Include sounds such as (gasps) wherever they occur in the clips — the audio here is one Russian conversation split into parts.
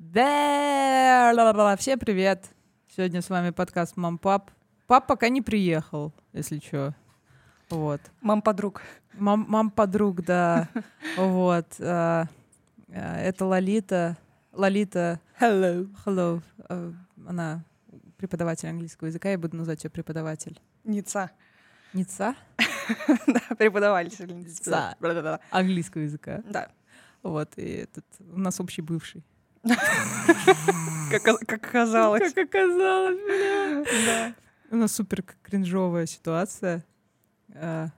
Да. Всем привет. Сегодня с вами подкаст Мам Пап. Пап пока не приехал, если что. Вот. Мам подруг. Мам, мам подруг, да. (laughs) Вот. а, а, Это Лолита. Лолита. Hello. Hello. А, Она преподаватель английского языка. Я буду называть ее преподаватель. Ница. Ница (laughs) Да, преподаватель. Английского языка. Да. Вот. И этот у нас общий бывший. (laughs) Как, оказалось. Как оказалось, бля. Да. У нас супер кринжовая ситуация. А,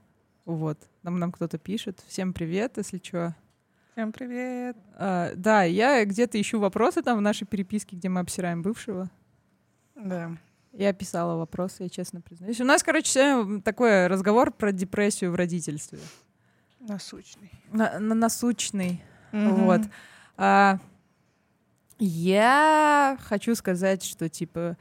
Вот. Нам, нам кто-то пишет. Всем привет, если что. Всем привет. да, я где-то ищу вопросы там в нашей переписке, где мы обсираем бывшего. Да. Я писала вопросы, я честно признаюсь. У нас, короче, сегодня такой разговор про депрессию в родительстве. Насущный. На, на- насущный. Мгм. Вот. А, я хочу сказать, что типа.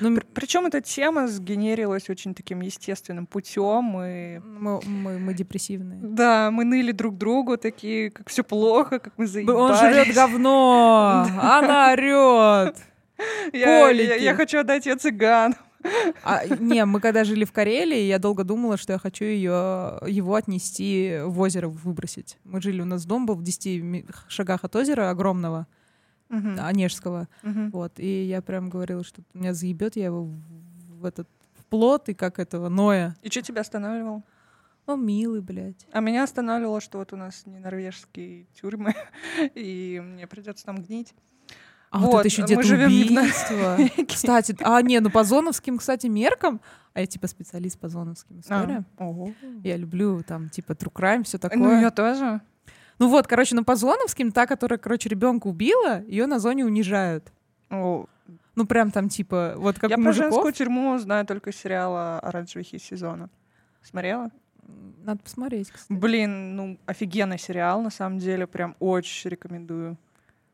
Ну, Пр- Причем эта тема сгенерилась очень таким естественным путем. И... мы, мы, мы депрессивные. Да, мы ныли друг другу, такие, как все плохо, как мы Он заебались. жрет говно, (laughs) она орет. Я, я, я хочу отдать ее цыган. А, не, мы когда жили в Карелии, я долго думала, что я хочу ее, его отнести в озеро, выбросить. Мы жили, у нас дом был в 10 ми- шагах от озера огромного, Мгм. Онежского. Мгм. Вот, и я прям говорила, что меня заебет, я его в, этот в плод и как этого Ноя. И что тебя останавливало? Он милый, блядь. А меня останавливало, что вот у нас не норвежские тюрьмы, (laughs) и мне придется там гнить. А вот, Вот, это еще где-то в убийство. (laughs) (laughs) Кстати, а не, ну по зоновским, кстати, меркам, а я типа специалист по зоновским историям. Ого. Я люблю там типа true crime, все такое. Ну, я тоже. Ну вот, короче, ну по зоновским, та, которая, короче, ребенка убила, ее на зоне унижают. О, Ну прям там типа, вот как я про женскую тюрьму знаю только из сериала «Оранжевый хит сезона». Смотрела? Надо посмотреть, кстати. Блин, ну, офигенный сериал, на самом деле. Прям очень рекомендую.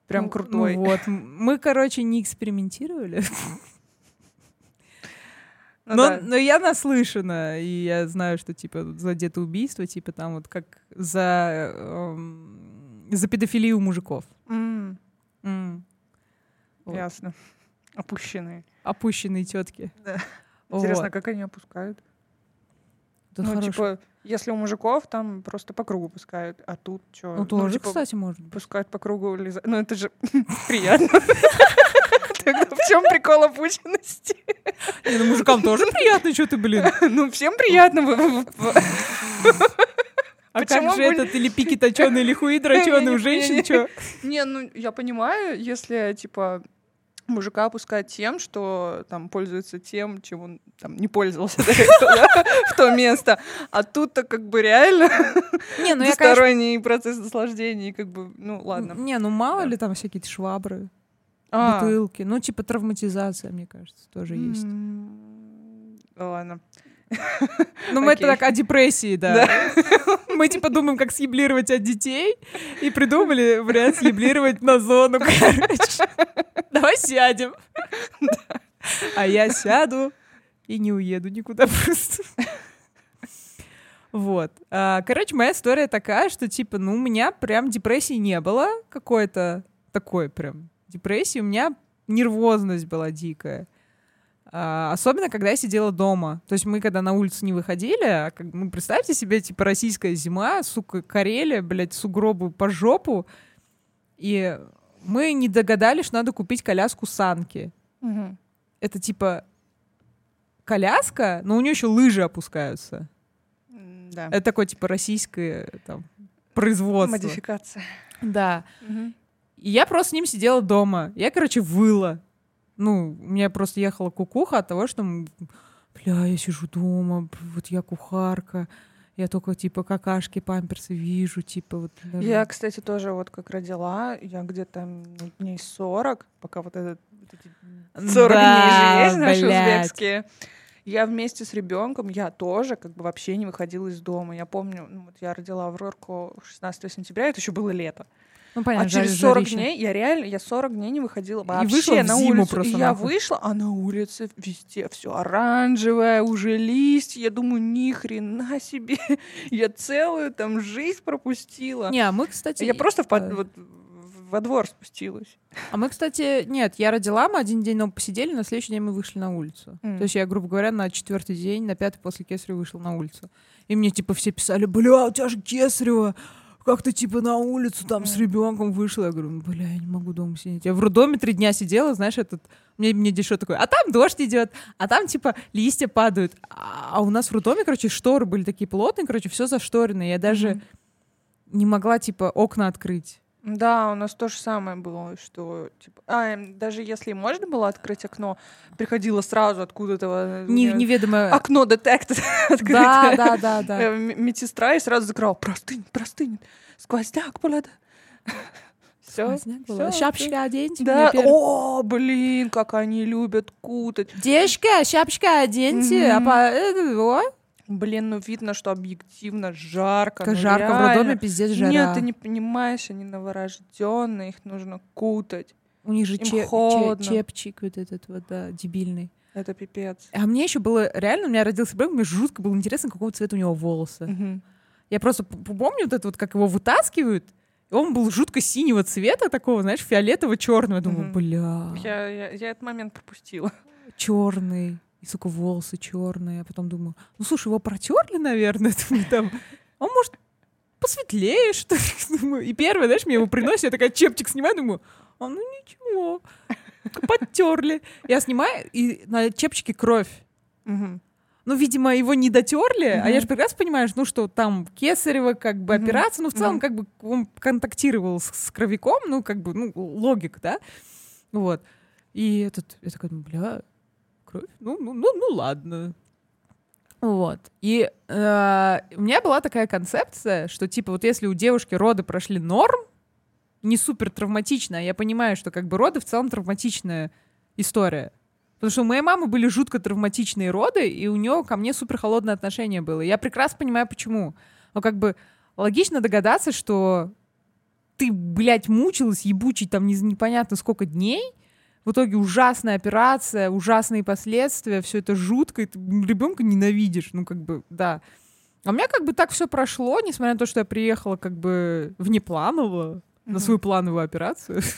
Прям Ну, крутой. Ну вот, мы, короче, не экспериментировали, (laughs) Ну но, да. но я наслышана, и я знаю, что типа за убийство, типа там вот как за эм, за педофилию мужиков. М, М. Вот. Ясно. Опущенные. Опущенные тетки. Да. Интересно, как они опускают? ну, типа, если у мужиков там просто по кругу пускают, а тут что? ну тоже, кстати, может быть. пускают по кругу лиза- Ну, это же (laughs) приятно. (laughs) В чем прикол опущенности? (laughs) Не, ну мужикам тоже приятно, что ты, блин. (laughs) Ну, всем приятно. А Почему как же бы- этот, или пики точеные, или хуи дроченые у женщин, что? Не, ну, я понимаю, если, типа, мужика опускать тем, что там пользуется тем, чем он там не пользовался (laughs) до этого, да, в то место. А тут-то как бы реально Не, ну я, конечно... процесс наслаждения, как бы, ну, ладно. Не, ну мало Да. ли там всякие швабры, А, бутылки. Ну, типа травматизация, мне кажется, тоже есть. м, Ладно. (laughs) Ну, мы это так о депрессии, да. (laughs) Мы типа думаем, как съеблировать от детей, и придумали вариант съеблировать на зону, короче. Давай сядем. А я сяду и не уеду никуда просто. Вот. А, Короче, моя история такая, что, типа, ну, у меня прям депрессии не было какой-то такой прям депрессии. У меня нервозность была дикая. А, Особенно, когда я сидела дома. То есть мы, когда на улицу не выходили, а как, ну, представьте себе, типа, российская зима, сука, Карелия, блядь, сугробы по жопу. И мы не догадались, что надо купить коляску санки. Мгм. Это, типа, коляска, но у нее еще лыжи опускаются. Да. Это такое, типа, российское там, производство. Модификация. Да. Мгм. И я просто с ним сидела дома. Я, короче, выла. Ну, у меня просто ехала кукуха от того, что, бля, я сижу дома, вот я кухарка, я только, типа, какашки, памперсы вижу, типа, вот. даже- Я, кстати, тоже вот как родила, я где-то ну, дней 40, пока вот этот вот эти 40 Да, дней же есть наши блядь. узбекские. Я вместе с ребенком, я тоже как бы вообще не выходила из дома. Я помню, ну, вот я родила Аврорку 16 сентября, это еще было лето. Ну, понятно, а через жар- 40 жарища. дней я реально, я 40 дней не выходила вообще вышла в на зиму улицу. просто и я нахуй. вышла, а на улице везде все оранжевое, уже листья. Я думаю, ни хрена себе. (laughs) Я целую там жизнь пропустила. Не, а мы, кстати... Я просто в, под- э, вот во двор спустилась. А мы, кстати, нет, я родила, мы один день дома посидели, на следующий день мы вышли на улицу. М. То есть я, грубо говоря, на четвертый день, на пятый после кесарева вышел на улицу. И мне, типа, все писали, бля, у тебя же кесарево, как ты, типа, на улицу там с ребенком вышла? Я говорю, «Ну, бля, я не могу дома сидеть. Я в роддоме три дня сидела, знаешь, этот... Мне, мне что такое? А там дождь идет, а там, типа, листья падают. А, а у нас в роддоме, короче, шторы были такие плотные, короче, все зашторено. Я даже Мгм. не могла, типа, окна открыть. Да, у нас то же самое было, что типа, а, эм, даже если можно было открыть окно, приходило сразу откуда-то э, Не, э, неведомо... окно детектор (laughs) Да, открытое. да, да, да. Э, Медсестра и сразу закрывала. Простынет, простынет. Сквозняк, блядь. (laughs) Все. Шапочки оденьте. Да, о, блин, как они любят кутать. Девочка, шапочка оденьте. А Мгм. по... Блин, ну видно, что объективно жарко. Как ну жарко в реально. роддоме, пиздец, жара. Нет, ты не понимаешь, они новорожденные, их нужно кутать. У них же им че- че- холодно. чепчик вот этот вот, да, дебильный. Это пипец. А мне еще было, реально, у меня родился ребенок, мне жутко было интересно, какого цвета у него волосы. Мгм. Я просто помню вот это вот, как его вытаскивают, он был жутко синего цвета, такого, знаешь, фиолетово-черного. Я думаю, Мгм. бля, Я, я, я этот момент пропустила. черный. И, сука, волосы черные. А потом думаю, ну, слушай, его протерли, наверное, (laughs) там. Он, может, посветлее, что ли? (laughs) Думаю. И первое, знаешь, мне его приносят, я такая чепчик снимаю, думаю, а ну ничего, подтерли. Я снимаю, и на чепчике кровь. Мгм. Ну, видимо, его не дотерли, а я же прекрасно понимаю, ну, что там кесарево, как бы, Мгм. операция, ну, в целом, Мгм. как бы, он контактировал с, с кровяком, ну, как бы, ну, логика, да? Вот. И этот, я такая, думаю, бля, кровь? Ну, ну, ну, ну, ладно. Вот. И э, у меня была такая концепция, что, типа, вот если у девушки роды прошли норм, не супер травматично, а я понимаю, что, как бы, роды в целом травматичная история. Потому что у моей мамы были жутко травматичные роды, и у нее ко мне супер холодное отношение было. Я прекрасно понимаю, почему. Но как бы логично догадаться, что ты, блядь, мучилась ебучий там не- непонятно сколько дней, в итоге ужасная операция, ужасные последствия, все это жутко, и ты ребенка ненавидишь, ну как бы, да. А у меня как бы так все прошло, несмотря на то, что я приехала как бы внепланово на свою плановую операцию. (laughs)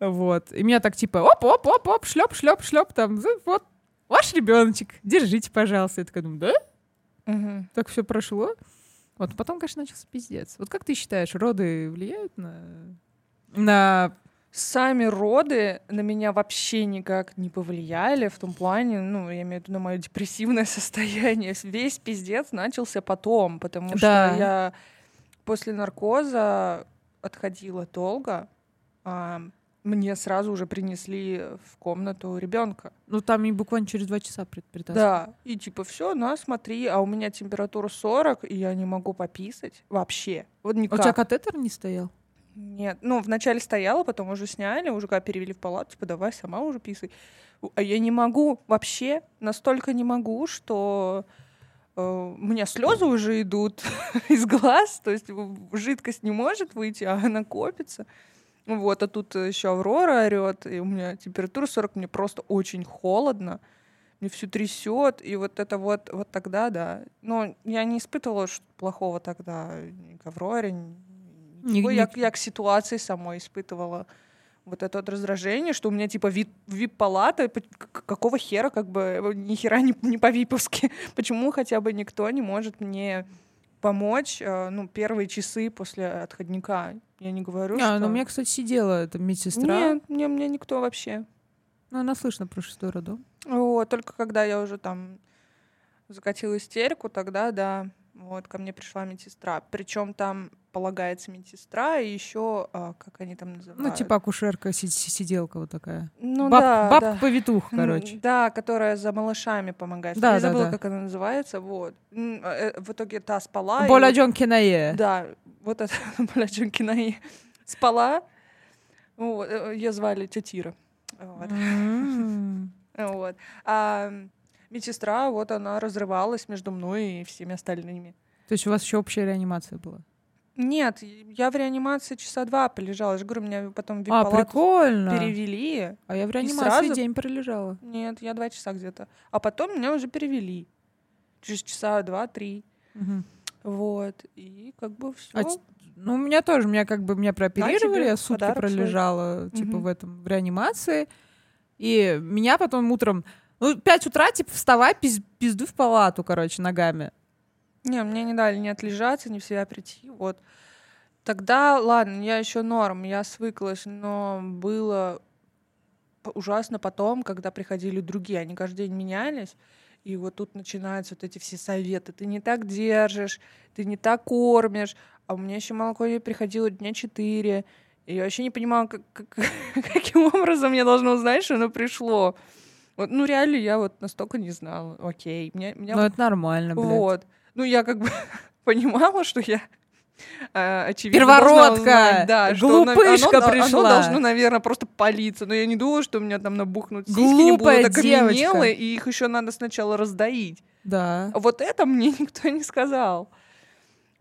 Вот. И меня так типа оп-оп-оп-оп, шлеп, шлеп, шлеп, там, вот, ваш ребеночек, держите, пожалуйста. Я такая думаю, да? Мгм. Так все прошло. Вот потом, конечно, начался пиздец. Вот как ты считаешь, роды влияют на... на... Сами роды на меня вообще никак не повлияли в том плане, ну, я имею в виду на мое депрессивное (laughs) состояние. Весь пиздец начался потом, потому Да. что я после наркоза отходила долго, а мне сразу уже принесли в комнату ребенка. Ну, там и буквально через два часа пред- притаскивают. Да, и типа все, на, смотри, а у меня температура 40, и я не могу пописать вообще. Вот А у никак. тебя катетер не стоял? Нет, ну, вначале стояла, потом уже сняли, уже когда перевели в палату, типа, давай сама уже писай. А я не могу вообще, настолько не могу, что э, у меня слезы уже идут (laughs) из глаз, то есть жидкость не может выйти, а она копится. Вот, а тут еще Аврора орет, и у меня температура 40, мне просто очень холодно, мне все трясет, и вот это вот, вот тогда, да. Но я не испытывала что плохого тогда ни к Авроре, ни- ничего. Ни- Я, я к ситуации самой испытывала вот это вот раздражение, что у меня типа вип, вип-палата, какого хера, как бы, э, ни хера не, не по-виповски. (laughs) Почему хотя бы никто не может мне помочь, э, ну, первые часы после отходника? Я не говорю, А, что... ну у меня, кстати, сидела эта медсестра. Нет, мне, мне никто вообще. Ну, она слышно про шестой родом. Вот, только когда я уже там закатила истерику, тогда, да, вот, ко мне пришла медсестра. Причем там полагается медсестра и еще, а, как они там называют? Ну, типа акушерка, си- си- сиделка вот такая. ну, Баб- да, да. Бабка-повитуха, М, короче. Да, которая за малышами помогает. Да, я да, забыла, да. как она называется, вот. М, э, В итоге та спала. и Боля вот- Кинае. Да, вот это, (laughs) блядь, Джункина спала. Вот, э, ее звали Тетира. Вот. (laughs) Вот. А медсестра, вот она разрывалась между мной и всеми остальными. То есть у вас еще общая реанимация была? Нет, я в реанимации часа два полежала. Я же говорю, меня потом в А, прикольно. перевели. А я в реанимации сразу- день пролежала. Нет, я два часа где-то. А потом меня уже перевели. Через часа два-три. Мгм. Вот. И как бы все. А Ну, у меня тоже, меня как бы меня прооперировали, я сутки подарок свой. пролежала, типа, Мгм. в этом, в реанимации. И меня потом утром, ну, 5 утра, типа, вставай, пиз- пизду в палату, короче, ногами. Не, мне не дали ни отлежаться, ни в себя прийти. Вот. Тогда, ладно, я еще норм, я свыклась, но было ужасно потом, когда приходили другие, они каждый день менялись, и вот тут начинаются вот эти все советы. Ты не так держишь, ты не так кормишь, а у меня еще молоко не приходило дня четыре. И я вообще не понимала, как, как- (laughs) каким образом я должна узнать, что оно пришло. Вот, ну, реально, я вот настолько не знала. Окей, меня, меня Ну, это нормально, блядь. вот. Ну, я как бы (laughs) понимала, что я э, очевидно Первородка! узнать, да, что оно- Глупышка оно, пришла. Оно должно, наверное, просто палиться. Но я не думала, что у меня там набухнут сиськи, не Глупая будут окаменелые, девочка. и их еще надо сначала раздоить. Да. А Вот это мне (laughs) никто не сказал.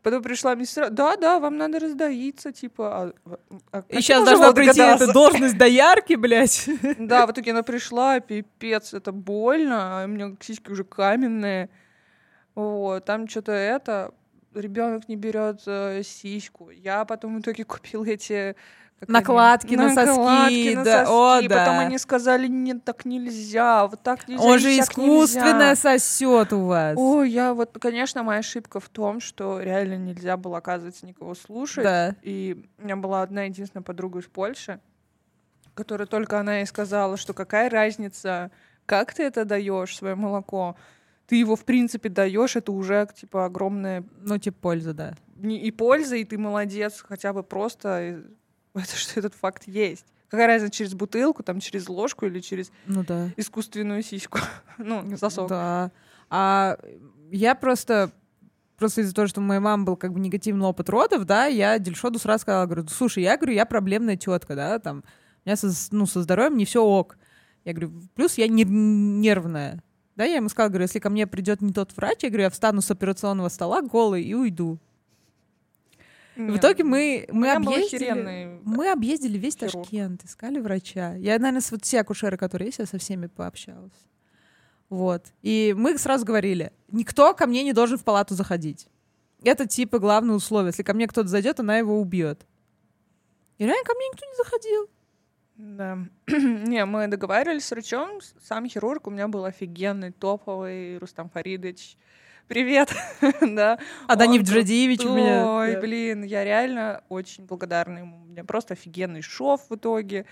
Потом пришла медсестра, да, да, вам надо раздоиться, типа. а- а как И сейчас должна прийти эта должность доярки, блядь. (laughs) Да, в итоге она пришла, пипец, это больно, а у меня сиськи уже каменные. Вот, там что-то это, ребенок не берет э, сиську. Я потом в итоге (laughs) купила эти как они, Накладки на соски, накладки на да, о, соски. Потом да. они сказали, нет, так нельзя, вот так нельзя. Он же искусственно нельзя». сосет у вас. Ой, я вот, конечно, моя ошибка в том, что реально нельзя было, оказывается, никого слушать. Да. И у меня была одна единственная подруга из Польши, которая только она и сказала, что какая разница, как ты это даешь, свое молоко. Ты его, в принципе, даешь, это уже, типа, огромная Ну, типа, польза, да. и польза, и ты молодец, хотя бы просто, э, это, (laughs) что этот факт есть. Какая разница, через бутылку, там, через ложку или через Ну, да. искусственную сиську? (laughs) Ну, сосок. Да. А я просто просто из-за того, что у моей мамы был как бы негативный опыт родов, да, я Дельшоду сразу сказала, говорю, слушай, я говорю, я проблемная тетка, да, там, у меня со, ну, со здоровьем не все ок. Я говорю, плюс я нер- нервная. Да, я ему сказала, говорю, если ко мне придет не тот врач, я говорю, я встану с операционного стола голой и уйду. В Нет. итоге мы, мы объездили, мы объездили весь хирург. Ташкент, искали врача. Я, наверное, с вот все акушеры, которые есть, я со всеми пообщалась. Вот. И мы сразу говорили, никто ко мне не должен в палату заходить. Это типа главное условие. Если ко мне кто-то зайдет, она его убьет. И реально ко мне никто не заходил. Да. (clears throat) Не, мы договаривались с врачом, сам хирург у меня был офигенный, топовый, Рустам Фаридович. Привет, (laughs) да. А Данив Джадиевич у меня. Ой, блин, я реально очень благодарна ему. У меня просто офигенный шов в итоге.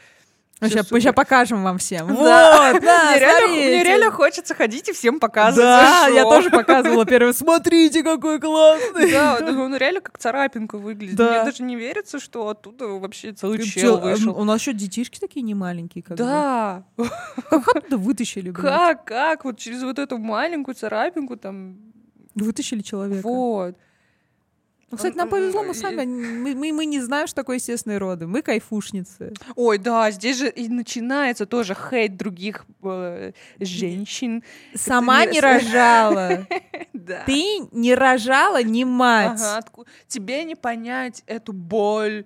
Мы сейчас, супер. покажем вам всем. Вот, Да. да, мне, реально, мне реально хочется ходить и всем показывать. Да, я тоже показывала (laughs) первый. Смотрите, какой классный. Да, он реально как царапинка выглядит. Да. Мне даже не верится, что оттуда вообще целый Ты чел чё, вышел. У нас еще детишки такие не маленькие. Как бы. Да, (laughs) Как оттуда вытащили, блядь? как, как, вот через вот эту маленькую царапинку там, Вытащили человека. вот. Ну, кстати, нам повезло, мы сами, мы, мы, мы не знаем, что такое естественные роды. Мы кайфушницы. Ой, да, здесь же и начинается тоже хейт других э, женщин. Сама не рожала. (laughs) Да. Ты не рожала, не мать. Ага, отку- Тебе не понять эту боль.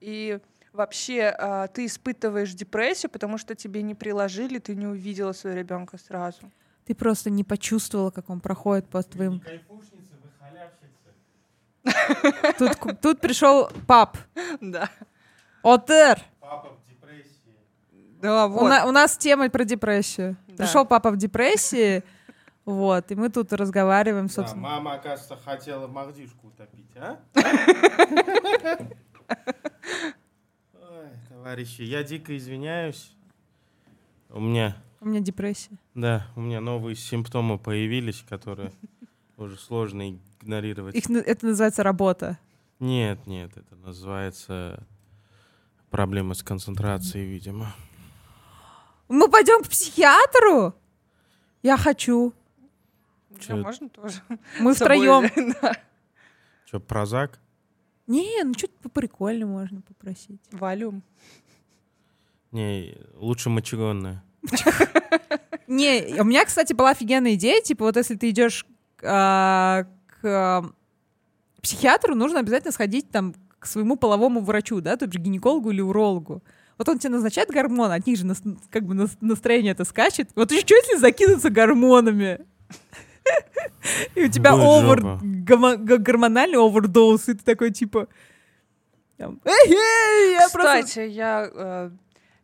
И вообще а, ты испытываешь депрессию, потому что тебе не приложили, ты не увидела своего ребенка сразу. Ты просто не почувствовала, как он проходит по твоим... Тут, тут пришел пап. Да. Отер. Папа в депрессии. Да, У, вот. на- у нас тема про депрессию. Да. Пришел папа в депрессии. Вот, и мы тут разговариваем, Да, собственно. мама, оказывается, хотела Магдишку утопить, а? (laughs) Ой, товарищи, я дико извиняюсь. У меня, У меня депрессия. да, у меня новые симптомы появились, которые (laughs) уже сложно игнорировать. Их, это называется работа. Нет, нет, это называется проблема с концентрацией, видимо. Мы пойдем к психиатру? Я хочу. Да, Чё? можно тоже. Мы (laughs) втроем. Че, прозак? Не, ну что-то прикольно можно попросить. Валюм. Не, лучше мочегонная. (laughs) Не, у меня, кстати, была офигенная идея, типа вот если ты идешь а, к а, психиатру, нужно обязательно сходить там к своему половому врачу, да, то есть гинекологу или урологу. Вот он тебе назначает гормоны, от них же нас- как бы нас- настроение это скачет. Вот еще что, если закинуться гормонами? И у тебя овер, гормональный овердоз, и ты такой, типа, Кстати, я э,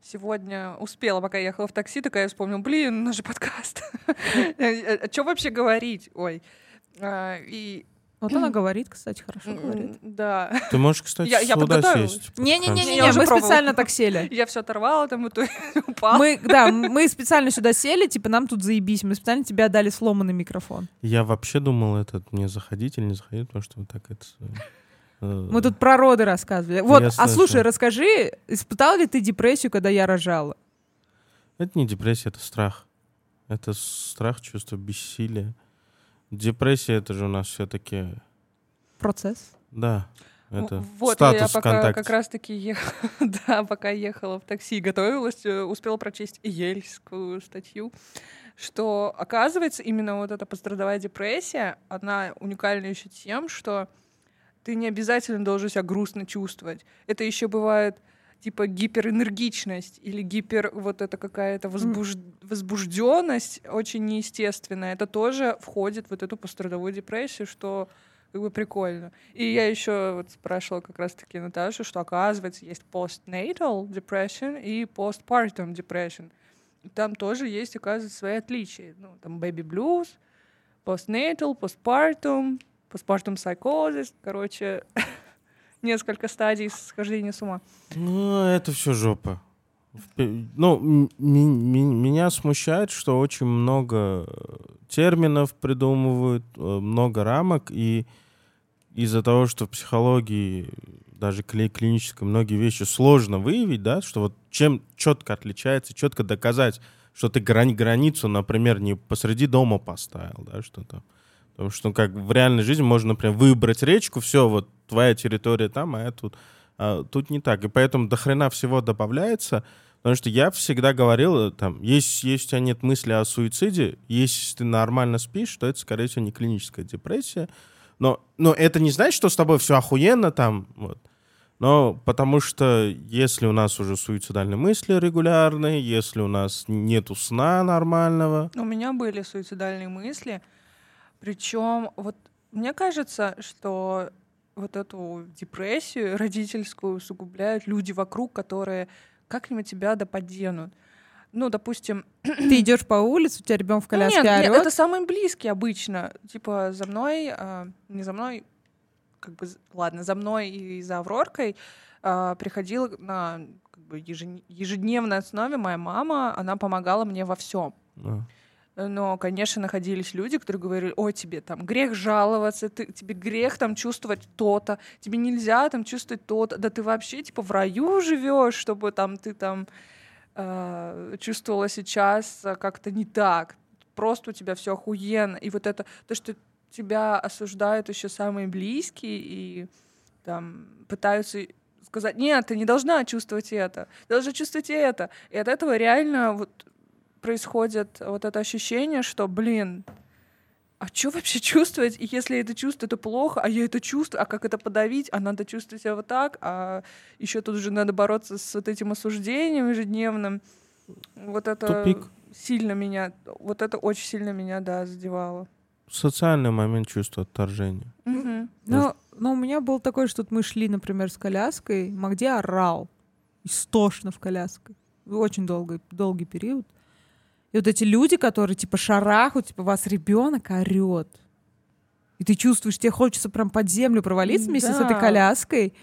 сегодня успела, пока ехала в такси, такая вспомнила, блин, у нас же подкаст. (laughs) Что вообще говорить? Ой. А, И Вот она (clears throat) говорит, кстати, хорошо говорит. да, Ты можешь, кстати, Я- я сесть. Не-не-не, Я мы пробовала. специально так сели. (laughs) я все оторвала, там итоге (laughs) упала. Мы, да, мы специально сюда сели, типа, нам тут заебись. Мы специально тебе отдали сломанный микрофон. Я вообще думал, этот мне заходить или не заходить, потому что вот так это... Мы тут про роды рассказывали. Вот, Я а слышал. слушай, расскажи, испытал ли ты депрессию, когда я рожала? Это не депрессия, это страх. Это страх, чувство бессилия. Депрессия это же у нас все-таки, Процесс. да, это Вот, статус я пока ВКонтакте. как раз-таки ехала, (laughs) да, пока ехала в такси и готовилась, э, успела прочесть ельскую статью, что, оказывается, именно вот эта пострадовая депрессия, она уникальна еще тем, что ты не обязательно должен себя грустно чувствовать. Это еще бывает типа гиперэнергичность или гипер вот это какая-то возбуж... возбужденность очень неестественная. Это тоже входит в вот эту пострадовую депрессию, что как бы прикольно. И я еще вот спрашивала как раз-таки Наташу, что оказывается есть postnatal depression и postpartum depression. И там тоже есть, оказывается, свои отличия. Ну, там baby blues, postnatal, postpartum, postpartum psychosis. Короче, (laughs) несколько стадий схождения с ума. Ну, это все жопа. Ну, меня смущает, что очень много э, терминов придумывают, э, много рамок, и из-за того, что в психологии, даже кли- клинической, многие вещи сложно выявить, да, что вот чем четко отличается, четко доказать, что ты грани- границу, например, не посреди дома поставил, да, что там. Потому что, ну, как в реальной жизни можно, например, выбрать речку, все, вот твоя территория там, а я тут. А тут не так. И поэтому до хрена всего добавляется. Потому что я всегда говорил, э, там, есть, есть у тебя нет мысли о суициде, если ты нормально спишь, то это, скорее всего, не клиническая депрессия. Но, но это не значит, что с тобой все охуенно там. Вот. Но потому что если у нас уже суицидальные мысли регулярные, если у нас нету сна нормального, У меня были суицидальные мысли. Причем, вот мне кажется, что вот эту депрессию родительскую усугубляют люди вокруг, которые как-нибудь тебя да. Ну, допустим, (clears throat) Ты идешь по улице, у тебя ребенок в ну, коляске нет, нет, орёт. это самые близкие обычно. Типа за мной, а, не за мной, как бы, ладно, за мной и за Авроркой а, приходила на как бы, ежедневной основе моя мама, она помогала мне во всем. а, Но, конечно, находились люди, которые говорили, ой, тебе там грех жаловаться, ты, тебе грех там чувствовать то-то, тебе нельзя там чувствовать то-то, да ты вообще типа в раю живешь, чтобы там ты там э, чувствовала сейчас как-то не так, просто у тебя все охуенно, и вот это то, что тебя осуждают еще самые близкие и там пытаются сказать, нет, ты не должна чувствовать это, ты должна чувствовать это, и от этого реально вот происходит вот это ощущение, что, блин, а что вообще чувствовать? И если это чувство, это плохо, а я это чувствую, а как это подавить? А надо чувствовать себя вот так, а еще тут уже надо бороться с вот этим осуждением ежедневным. Вот это Тупик. сильно меня, вот это очень сильно меня, да, задевало. социальный момент чувства отторжения. Мгм. Ну, но у меня был такой, что вот мы шли, например, с коляской, Магде орал. Истошно в коляске. Очень долгий, долгий период. И вот эти люди, которые типа шарахают, типа вас ребенок орет. И ты чувствуешь, тебе хочется прям под землю провалиться вместе с этой Да. коляской.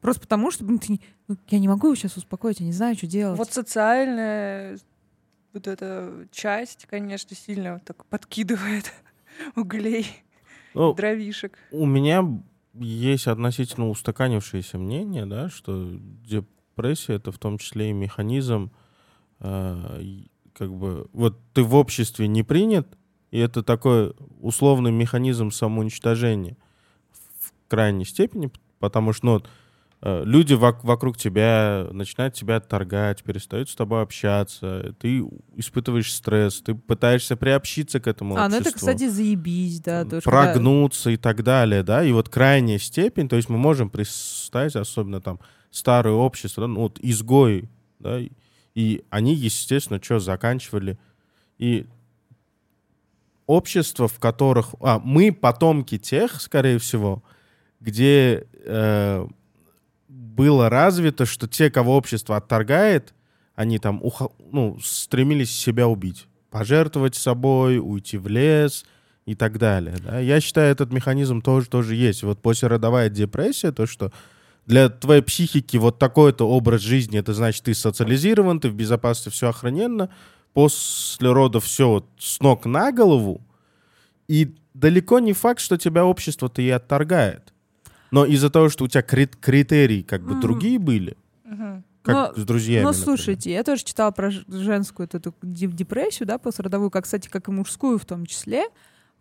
Просто потому, что блин, ты не- ну, я не могу его сейчас успокоить, я не знаю, что делать. Вот социальная вот эта часть, конечно, сильно так подкидывает (laughs) углей, Ну, дровишек. у меня есть относительно устаканившееся мнение, да, что депрессия это в том числе и механизм, э, как бы, вот ты в обществе не принят, и это такой условный механизм самоуничтожения в крайней степени, потому что, ну, э, люди вок- вокруг тебя начинают тебя отторгать, перестают с тобой общаться, ты испытываешь стресс, ты пытаешься приобщиться к этому а, ну это, обществу кстати, заебись, да. тоже, когда- прогнуться и так далее, да, и вот крайняя степень, то есть мы можем представить, особенно там старое общество, да, ну вот изгои, да, и- они, естественно, что, заканчивали, и общество, в которых, а, мы потомки тех, скорее всего, где э, было развито, что те, кого общество отторгает, они там ухо- ну, стремились себя убить. Пожертвовать собой, уйти в лес и так далее. Да? Я считаю, этот механизм тоже, тоже есть. Вот послеродовая депрессия, то, что для твоей психики вот такой-то образ жизни, это значит, ты социализирован, ты в безопасности, все охраненно. После родов все вот с ног на голову. И далеко не факт, что тебя общество-то и отторгает. Но из-за того, что у тебя крит- критерии как бы Мгм. другие были, Мгм. как Но- с друзьями. Ну, например. слушайте, я тоже читала про женскую эту де- депрессию, да, послеродовую, как, кстати, как и мужскую в том числе.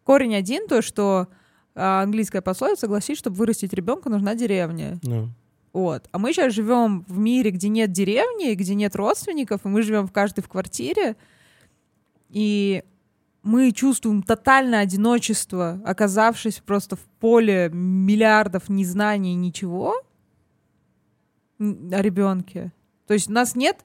Корень один, то, что а, английская пословица гласит, чтобы вырастить ребенка, нужна деревня. Ну, Вот. А мы сейчас живем в мире, где нет деревни, где нет родственников, и мы живем в каждой в квартире. И мы чувствуем тотальное одиночество, оказавшись просто в поле миллиардов незнаний, ничего м, о ребенке. То есть у нас нет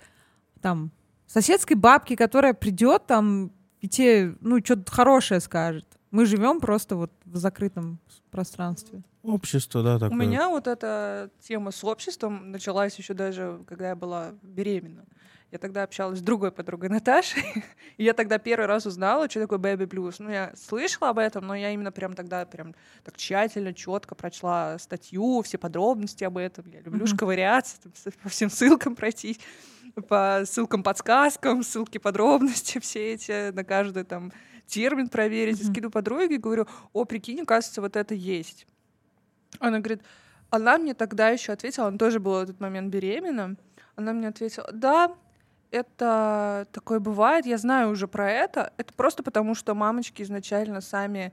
там соседской бабки, которая придет там и тебе, ну, что-то хорошее скажет. Мы живем просто вот в закрытом пространстве. общество, да, У такое. меня вот эта тема с обществом началась еще даже, когда я была беременна. Я тогда общалась с другой подругой Наташей, (laughs) и я тогда первый раз узнала, что такое baby blues. Ну, я слышала об этом, но я именно прям тогда прям так тщательно, четко прочла статью, все подробности об этом. Я люблю Мгм. шковыряться, там, по всем ссылкам пройтись, по ссылкам, подсказкам, ссылки, подробности, (laughs) все эти, на каждый там термин проверить. И скидываю подруге и говорю, о, прикинь, оказывается, вот это есть. Она говорит, она мне тогда еще ответила, она тоже была в этот момент беременна. Она мне ответила, да, это такое бывает, я знаю уже про это. Это просто потому, что мамочки изначально сами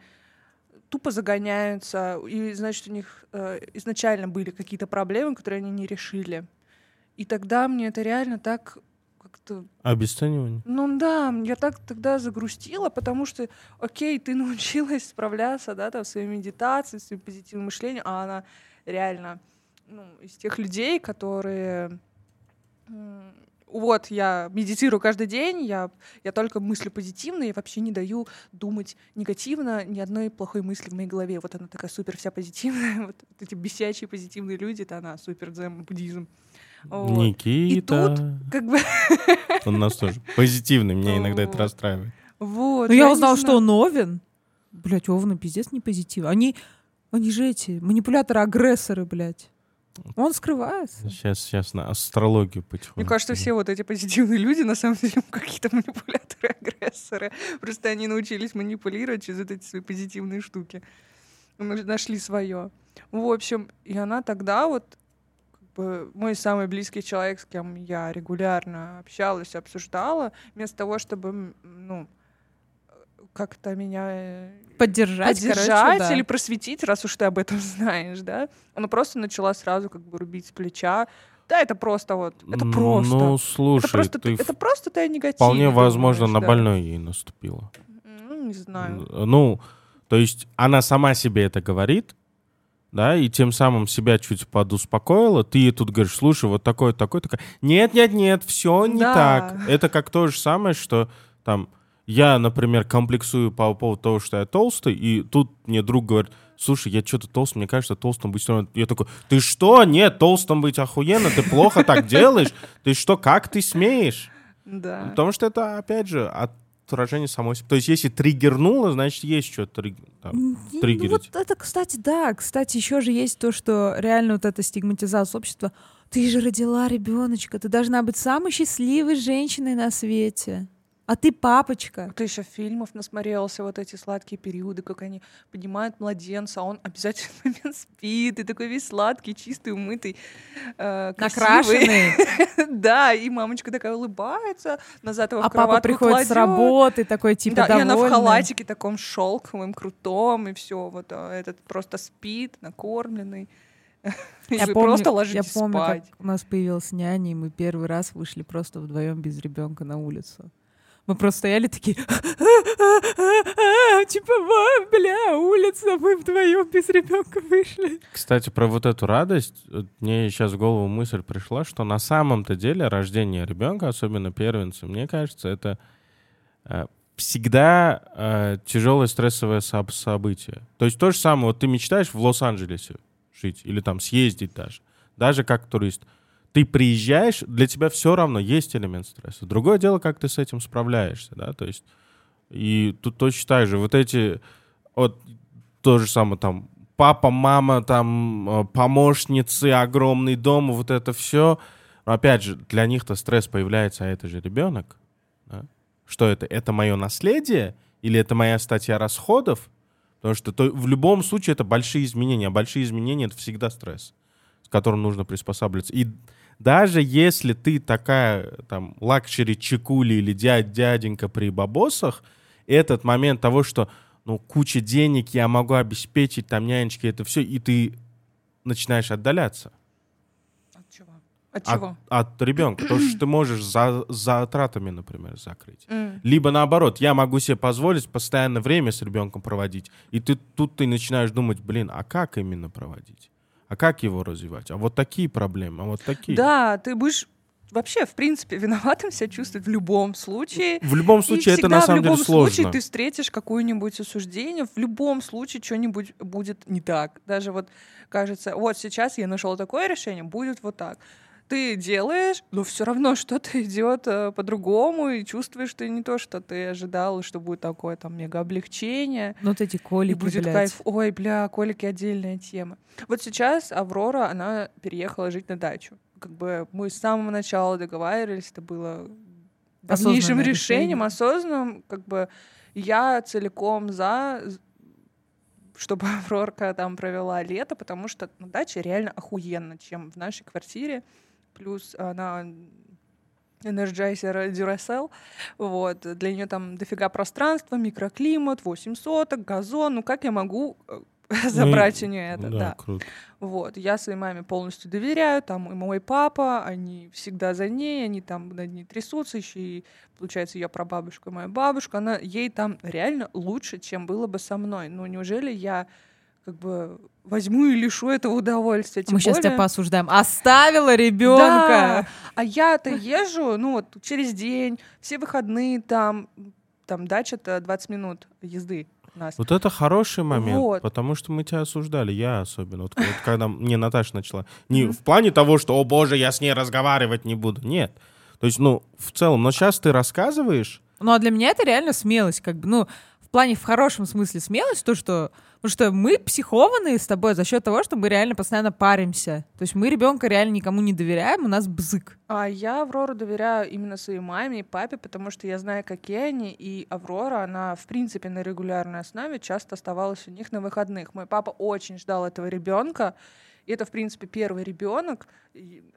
тупо загоняются, и значит, у них э, изначально были какие-то проблемы, которые они не решили. И тогда мне это реально так как-то Обесценивание. ну да, я так тогда загрустила, потому что, окей, ты (laughs) научилась справляться, да, там, своей медитацией, своим позитивным мышлением, а она реально, ну, из тех людей, которые... Вот, я медитирую каждый день, я, я только мыслю позитивно, я вообще не даю думать негативно, ни одной плохой мысли в моей голове. Вот она такая супер вся позитивная, (laughs) вот, вот эти бесячие позитивные люди, это она, супер дзен, буддизм. Вот. Никита. Как бы, Он у нас тоже позитивный, меня иногда это расстраивает. вот. Ну, я узнала, знаю. что он Овен. Блять, Овны пиздец не позитив. Они, они же эти манипуляторы-агрессоры, блядь. Он скрывается. Сейчас, сейчас на астрологию потихоньку. Мне кажется, все вот эти позитивные люди на самом деле (laughs) какие-то манипуляторы, агрессоры. Просто они научились манипулировать через вот эти свои позитивные штуки. Мы Нашли свое. В общем, и она тогда вот мой самый близкий человек, с кем я регулярно общалась, обсуждала, вместо того, чтобы, ну, как-то меня э, Поддержать, поддержать короче, да. или просветить, раз уж ты об этом (laughs) знаешь, да? Она просто начала сразу как бы рубить с плеча. Да, это просто вот, это Ну, просто. Ну, слушай, это просто, ты это просто ты о негативе вполне возможно думаешь, на да. больной ей наступила. Ну, не знаю. Ну, то есть она сама себе это говорит, да, и тем самым себя чуть подуспокоила. Ты ей тут говоришь, слушай, вот такое, такое, такое. Нет, нет, нет, все не Да. так. Это как то же самое, что там я, например, комплексую по поводу того, что я толстый, и тут мне друг говорит, слушай, я что-то толстый, мне кажется, толстым быть равно». Я такой, ты что? Нет, толстым быть охуенно, ты плохо так делаешь. Ты что, как ты смеешь? Да. Потому что это, опять же, отражение самой себя. То есть, если триггернуло, значит, есть что-то Ну, триггерить. вот это, кстати, да. Кстати, еще же есть то, что реально вот эта стигматизация общества. Ты же родила ребеночка, ты должна быть самой счастливой женщиной на свете. А ты папочка. Ты еще фильмов насмотрелся, вот эти сладкие периоды, как они поднимают младенца, а он обязательно (laughs) момент спит, и такой весь сладкий, чистый, умытый, э. Накрашенный. (laughs) Да, и мамочка такая улыбается, назад его А папа приходит с работы, такой типа да, и она в халатике таком шелковым, крутом, и все, вот а, этот просто спит, накормленный. (laughs) Я помню, просто я ложитесь помню, спать. как у нас появилась няня, и мы первый раз вышли просто вдвоем без ребенка на улицу. Мы просто стояли такие, типа, «Мам, бля, улица, мы вдвоем без ребенка вышли. Кстати, про вот эту радость, мне сейчас в голову мысль пришла, что на самом-то деле рождение ребенка, особенно первенца, мне кажется, это всегда э, тяжелое стрессовое соб- событие. То есть то же самое, вот ты мечтаешь в Лос-Анджелесе жить или там съездить даже. даже как турист. Ты приезжаешь, для тебя все равно есть элемент стресса. Другое дело, как ты с этим справляешься, да, то есть и тут точно так же. Вот эти, вот то же самое там, папа, мама, там, э, помощницы, огромный дом, вот это все. Но опять же, для них-то стресс появляется, а это же ребенок. Да? Что это? Это мое наследие или это моя статья расходов? Потому что то, в любом случае это большие изменения, а большие изменения — это всегда стресс, с которым нужно приспосабливаться. И даже если ты такая там luxury чикуля или дядь, дяденька при бабосах, этот момент того, что ну, куча денег, я могу обеспечить, там, нянечки, это все, и ты начинаешь отдаляться. От чего? От чего? От, ребенка. Потому что ты можешь за, за затратами, например, закрыть. М. Либо наоборот, я могу себе позволить постоянно время с ребенком проводить. И ты тут ты начинаешь думать, блин, а как именно проводить? А как его развивать? А вот такие проблемы, а вот такие. Да, ты будешь вообще, в принципе, виноватым себя чувствовать в любом случае. В любом И случае, это всегда на самом в любом деле сложно. случае ты встретишь какое-нибудь осуждение, в любом случае что-нибудь будет не так. Даже вот кажется, вот сейчас я нашел такое решение, будет вот так. Ты делаешь, но все равно что-то (laughs) идет э, по-другому, и чувствуешь ты не то, что ты ожидал, что будет такое там мега облегчение. Ну, вот эти И колики, будет блядь. кайф. Ой, бля, колики отдельная тема. Вот сейчас Аврора, она переехала жить на дачу. Как бы мы с самого начала договаривались, это было дальнейшим решением, решение. осознанным. Как бы я целиком за чтобы (laughs) Аврорка там провела лето, потому что на даче реально охуенно, чем в нашей квартире. Плюс она Energizer Duracell. Вот. Для нее там дофига пространства, микроклимат, 8 соток, газон. Ну как я могу э, (laughs) забрать у нее это? Да, Да. круто. Вот. Я своей маме полностью доверяю. Там и мой папа, они всегда за ней, они там над ней трясутся. Еще и, получается, ее прабабушка, моя бабушка. Она, ей там реально лучше, чем было бы со мной. Ну неужели я как бы возьму и лишу этого удовольствия? Тем Мы сейчас тебя более- поосуждаем. Оставила ребенка. да. А я-то езжу, ну вот через день, все выходные там, там дача-то 20 минут езды нас. Вот это хороший момент, Вот. потому что мы тебя осуждали, я особенно. Вот, вот когда (laughs) мне Наташа начала. Не в плане того, что, о боже, я с ней разговаривать не буду. Нет. То есть, ну, в целом, но сейчас ты рассказываешь, Ну, а для меня это реально смелость, как бы, ну, плане, в хорошем смысле смелость, то, что, потому что мы психованные с тобой за счет того, что мы реально постоянно паримся. То есть мы ребенка реально никому не доверяем, у нас бзык. А я Аврору доверяю именно своей маме и папе, потому что я знаю, какие они, и Аврора, она, в принципе, на регулярной основе часто оставалась у них на выходных. Мой папа очень ждал этого ребенка, и это, в принципе, первый ребенок,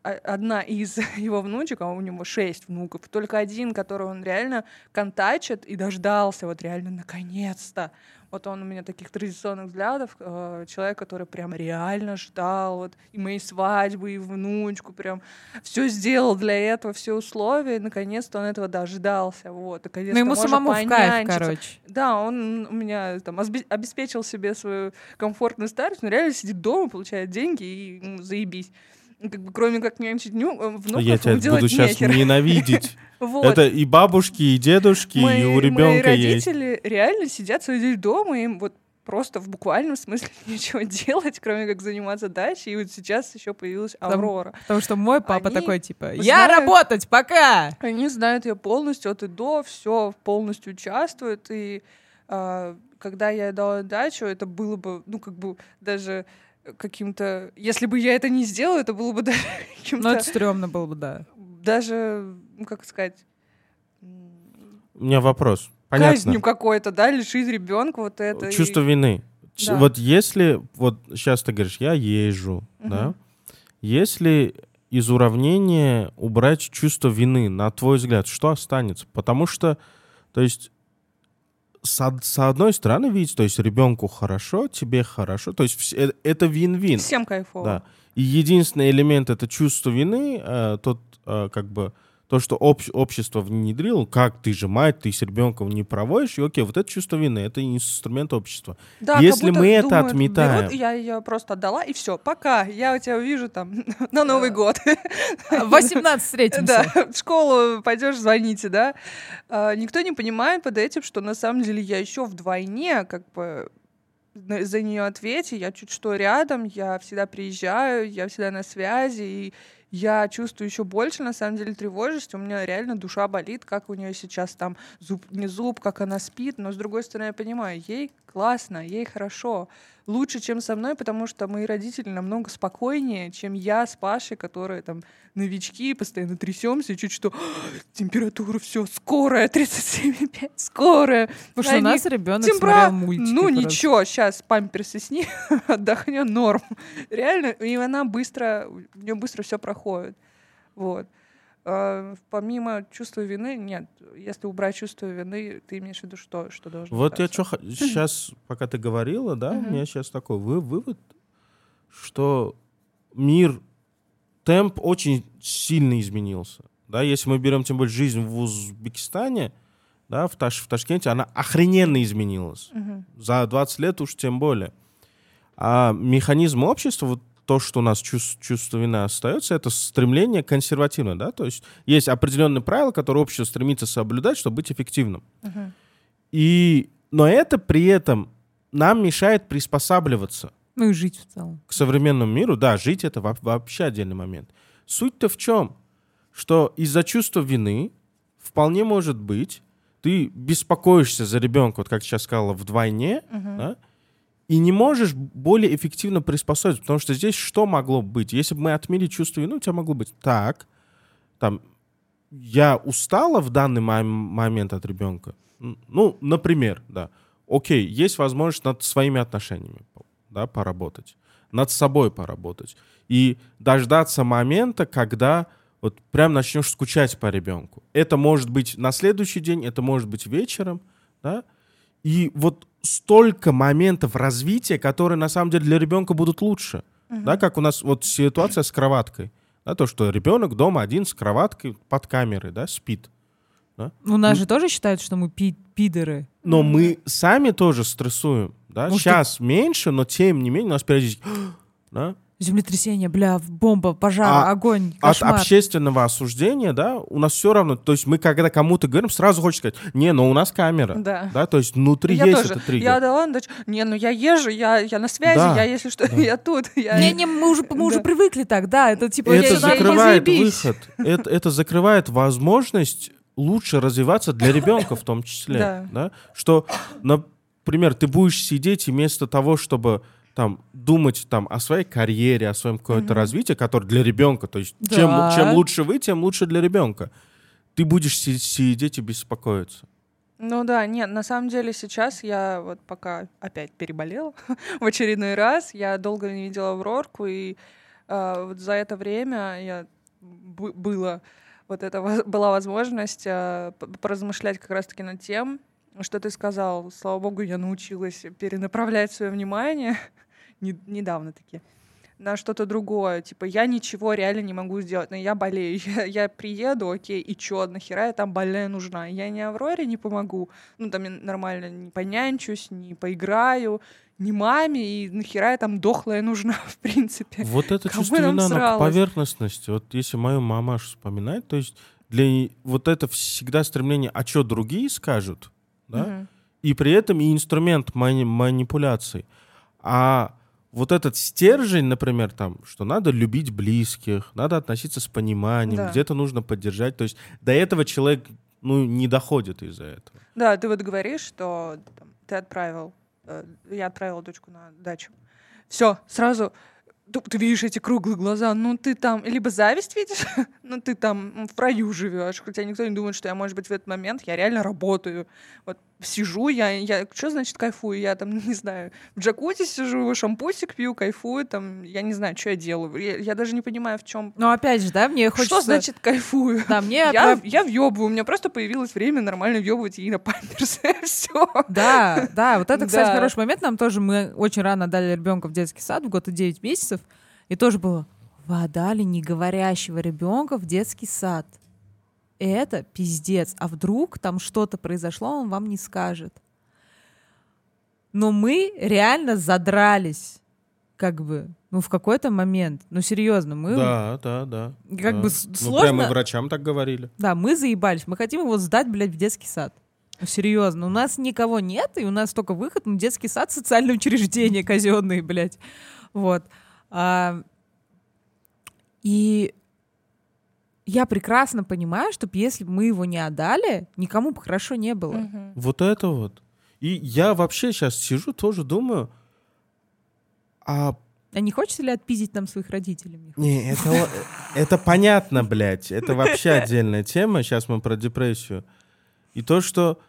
одна из (laughs) его внучек, а у него шесть внуков, только один, которого он реально контачит и дождался, вот реально наконец-то. Вот он у меня таких традиционных взглядов, э, человек, который прям реально ждал вот и моей свадьбы, и внучку, прям все сделал для этого, все условия, и наконец-то он этого дождался, вот, наконец-то Ну, ему самому в кайф, короче. Да, он у меня там обеспечил себе свою комфортную старость, но реально сидит дома, получает деньги и ему заебись. Как бы, кроме как нянчить ню, э, внуков, я тебя делать буду сейчас нехер. ненавидеть. (laughs) Вот. Это и бабушки, и дедушки, мои, и у мои ребенка есть. родители реально сидят день дома, им вот просто в буквальном смысле (laughs) ничего делать, кроме как заниматься дачей. И вот сейчас еще появилась Аврора. Потому что мой папа Они такой, типа, я знают- работать, пока! Они знают ее полностью от и до, все полностью участвуют. И а, когда я дала дачу, это было бы, ну, как бы даже каким-то... Если бы я это не сделала, это было бы (laughs) даже Ну, каким-то... это стрёмно было бы, да. Даже, ну, как сказать... У меня вопрос. Понятно. Казнью какой-то, да, лишить ребенка вот это. и- Чувство вины. Ч- Да. Вот если, вот сейчас ты говоришь, я езжу, да? Мгм. Если из уравнения убрать чувство вины, на твой взгляд, что останется? Потому что, то есть, с, с одной стороны, видите, то есть ребенку хорошо, тебе хорошо, то есть э- это вин-вин. Всем кайфово. Да. И единственный элемент это чувство вины, э, тот э, как бы то, что общ- общество внедрило, как ты же мать, ты с ребенком не проводишь, и окей, вот это чувство вины, это инструмент общества. Да, как Если мы это думают, отметаем- берут, я ее просто отдала, и все, пока. Я у тебя увижу там (laughs) на Новый год. В 18 (laughs) встретимся. Да, в школу пойдешь, звоните, да. А, Никто не понимает под этим, что на самом деле я еще вдвойне как бы за нее ответить, я чуть что рядом, я всегда приезжаю, я всегда на связи, и я чувствую еще больше, на самом деле, тревожность. У меня реально душа болит, как у нее сейчас там зуб, не зуб, как она спит. Но, с другой стороны, я понимаю, ей классно, ей хорошо. Лучше, чем со мной, потому что мои родители намного спокойнее, чем я с Пашей, которые там новички, постоянно трясемся, чуть что температура, все, скорая, 37,5, скорая. Потому что у нас ребенок темпера- смотрел мультики. Ну просто. ничего, сейчас памперсы сни, (laughs) отдохнет норм. Реально, и она быстро, у нее быстро все проходит. Вот. А, Помимо чувства вины, нет. Если убрать чувство вины, ты имеешь в виду что? Что должно Вот я что сейчас, пока ты говорила, да, у меня сейчас такой вы- вывод, что мир, темп очень сильно изменился. Да, если мы берем тем более жизнь в Узбекистане, да, в, Таш, в Ташкенте, она охрененно изменилась. Мгм. За 20 лет уж тем более. А механизм общества, вот то, что у нас чувство, чувство вины остается, это стремление консервативное, да, то есть есть определенные правила, которые общество стремится соблюдать, чтобы быть эффективным. Мгм. И, но это при этом нам мешает приспосабливаться Ну и жить в целом. к современному миру. Да, жить это во- вообще отдельный момент. Суть-то в чем? Что из-за чувства вины вполне может быть ты беспокоишься за ребенка, вот как сейчас сказала, вдвойне, Мгм. да, и не можешь более эффективно приспособиться, потому что здесь что могло быть? Если бы мы отмели чувство вины, у тебя могло быть так, там, я устала в данный мом- момент от ребенка, ну, например, да, окей, есть возможность над своими отношениями, да, поработать, над собой поработать и дождаться момента, когда вот прям начнешь скучать по ребенку. Это может быть на следующий день, это может быть вечером, да, и вот столько моментов развития, которые на самом деле для ребенка будут лучше. Да, как у нас вот ситуация с кроваткой. Да, то, что ребенок дома один с кроваткой под камерой, да, спит. У нас же тоже считают, что мы пи- пидоры. Но мы сами тоже стрессуем. Да? Может, Сейчас меньше, но тем не менее у нас периодически... (gasps) Да? Землетрясение, бля, бомба, пожар, А огонь, От кошмар. общественного осуждения, да, у нас все равно. То есть мы, когда кому-то говорим, сразу хочется сказать, не, но у нас камера. Да. Да, то есть внутри я есть тоже. этот триггер. Я да ладно, да ч- не, ну я езжу, я, я на связи, Да, я если что, да. (laughs) я тут. Я... Не-не, мы уже, мы уже Да. привыкли так, да, это типа... это нормально, закрывает заебись. выход. Это, это закрывает возможность лучше развиваться для ребенка в том числе. Да. Да. Что, например, ты будешь сидеть и вместо того, чтобы там думать там о своей карьере, о своем какое-то развитии, которое для ребенка, то есть чем, Да. чем лучше вы, тем лучше для ребенка. Ты будешь си- сидеть и беспокоиться. Ну да, нет, на самом деле сейчас я вот пока опять переболела (laughs) в очередной раз, я долго не видела Аврорку, и э, вот за это время я бы- было вот это была возможность э, поразмышлять как раз-таки над тем, что ты сказал. Слава богу, я научилась перенаправлять свое внимание (laughs) не- недавно таки на что-то другое. Типа, я ничего реально не могу сделать, но я болею. (laughs) Я, я приеду, окей, и чё, нахера я там больная нужна? Я ни Авроре не помогу, ну, там я нормально не понянчусь, не поиграю, ни маме, и нахера я там дохлая нужна, (laughs) в принципе. Вот это Кому чувство по сралась? поверхностности. Вот если мою мамашу вспоминать, то есть для вот это всегда стремление, а что другие скажут, да? Мгм. и при этом и инструмент мани- манипуляций. А вот этот стержень, например, там, что надо любить близких, надо относиться с пониманием, Да. где-то нужно поддержать. То есть до этого человек ну, не доходит из-за этого. Да, ты вот говоришь, что там, ты отправил, э, я отправила дочку на дачу. Все, сразу ты, видишь эти круглые глаза, ну ты там, либо зависть видишь, (laughs) ну ты там в раю живешь, хотя никто не думает, что я, может быть, в этот момент я реально работаю. Вот сижу, я, я что значит кайфую? Я там, (laughs) не знаю, в джакузи сижу, шампусик пью, кайфую, там, я не знаю, что я делаю. Я, я даже не понимаю, в чем... Но опять же, да, мне хочется... Что значит кайфую? Да, мне... Я, я въебываю, у меня просто появилось время нормально въебывать ей на памперсы. (laughs) Все. Да, да, вот это, кстати, Да. хороший момент. Нам тоже мы очень рано дали ребенка в детский сад, в год и 9 месяцев. И тоже было, вы отдали неговорящего ребенка в детский сад. Это пиздец. А вдруг там что-то произошло, он вам не скажет. Но мы реально задрались. Как бы, ну, в какой-то момент. Ну, серьезно, мы... Да, да, да. Как да. бы Ну, сложно- прямо и врачам так говорили. Да, мы заебались. Мы хотим его сдать, блядь, в детский сад. Ну, серьезно, у нас никого нет, и у нас только выход на детский сад, социальные учреждения казенные, блядь. Вот. А, и я прекрасно понимаю, что если бы мы его не отдали, никому бы хорошо не было. Мгм. Вот это вот. И я вообще сейчас сижу, тоже думаю, а А не хочется ли отпиздить нам своих родителей? Не, это, о- это понятно, блядь. (laughs) Это вообще отдельная тема. Сейчас мы про депрессию. И то, что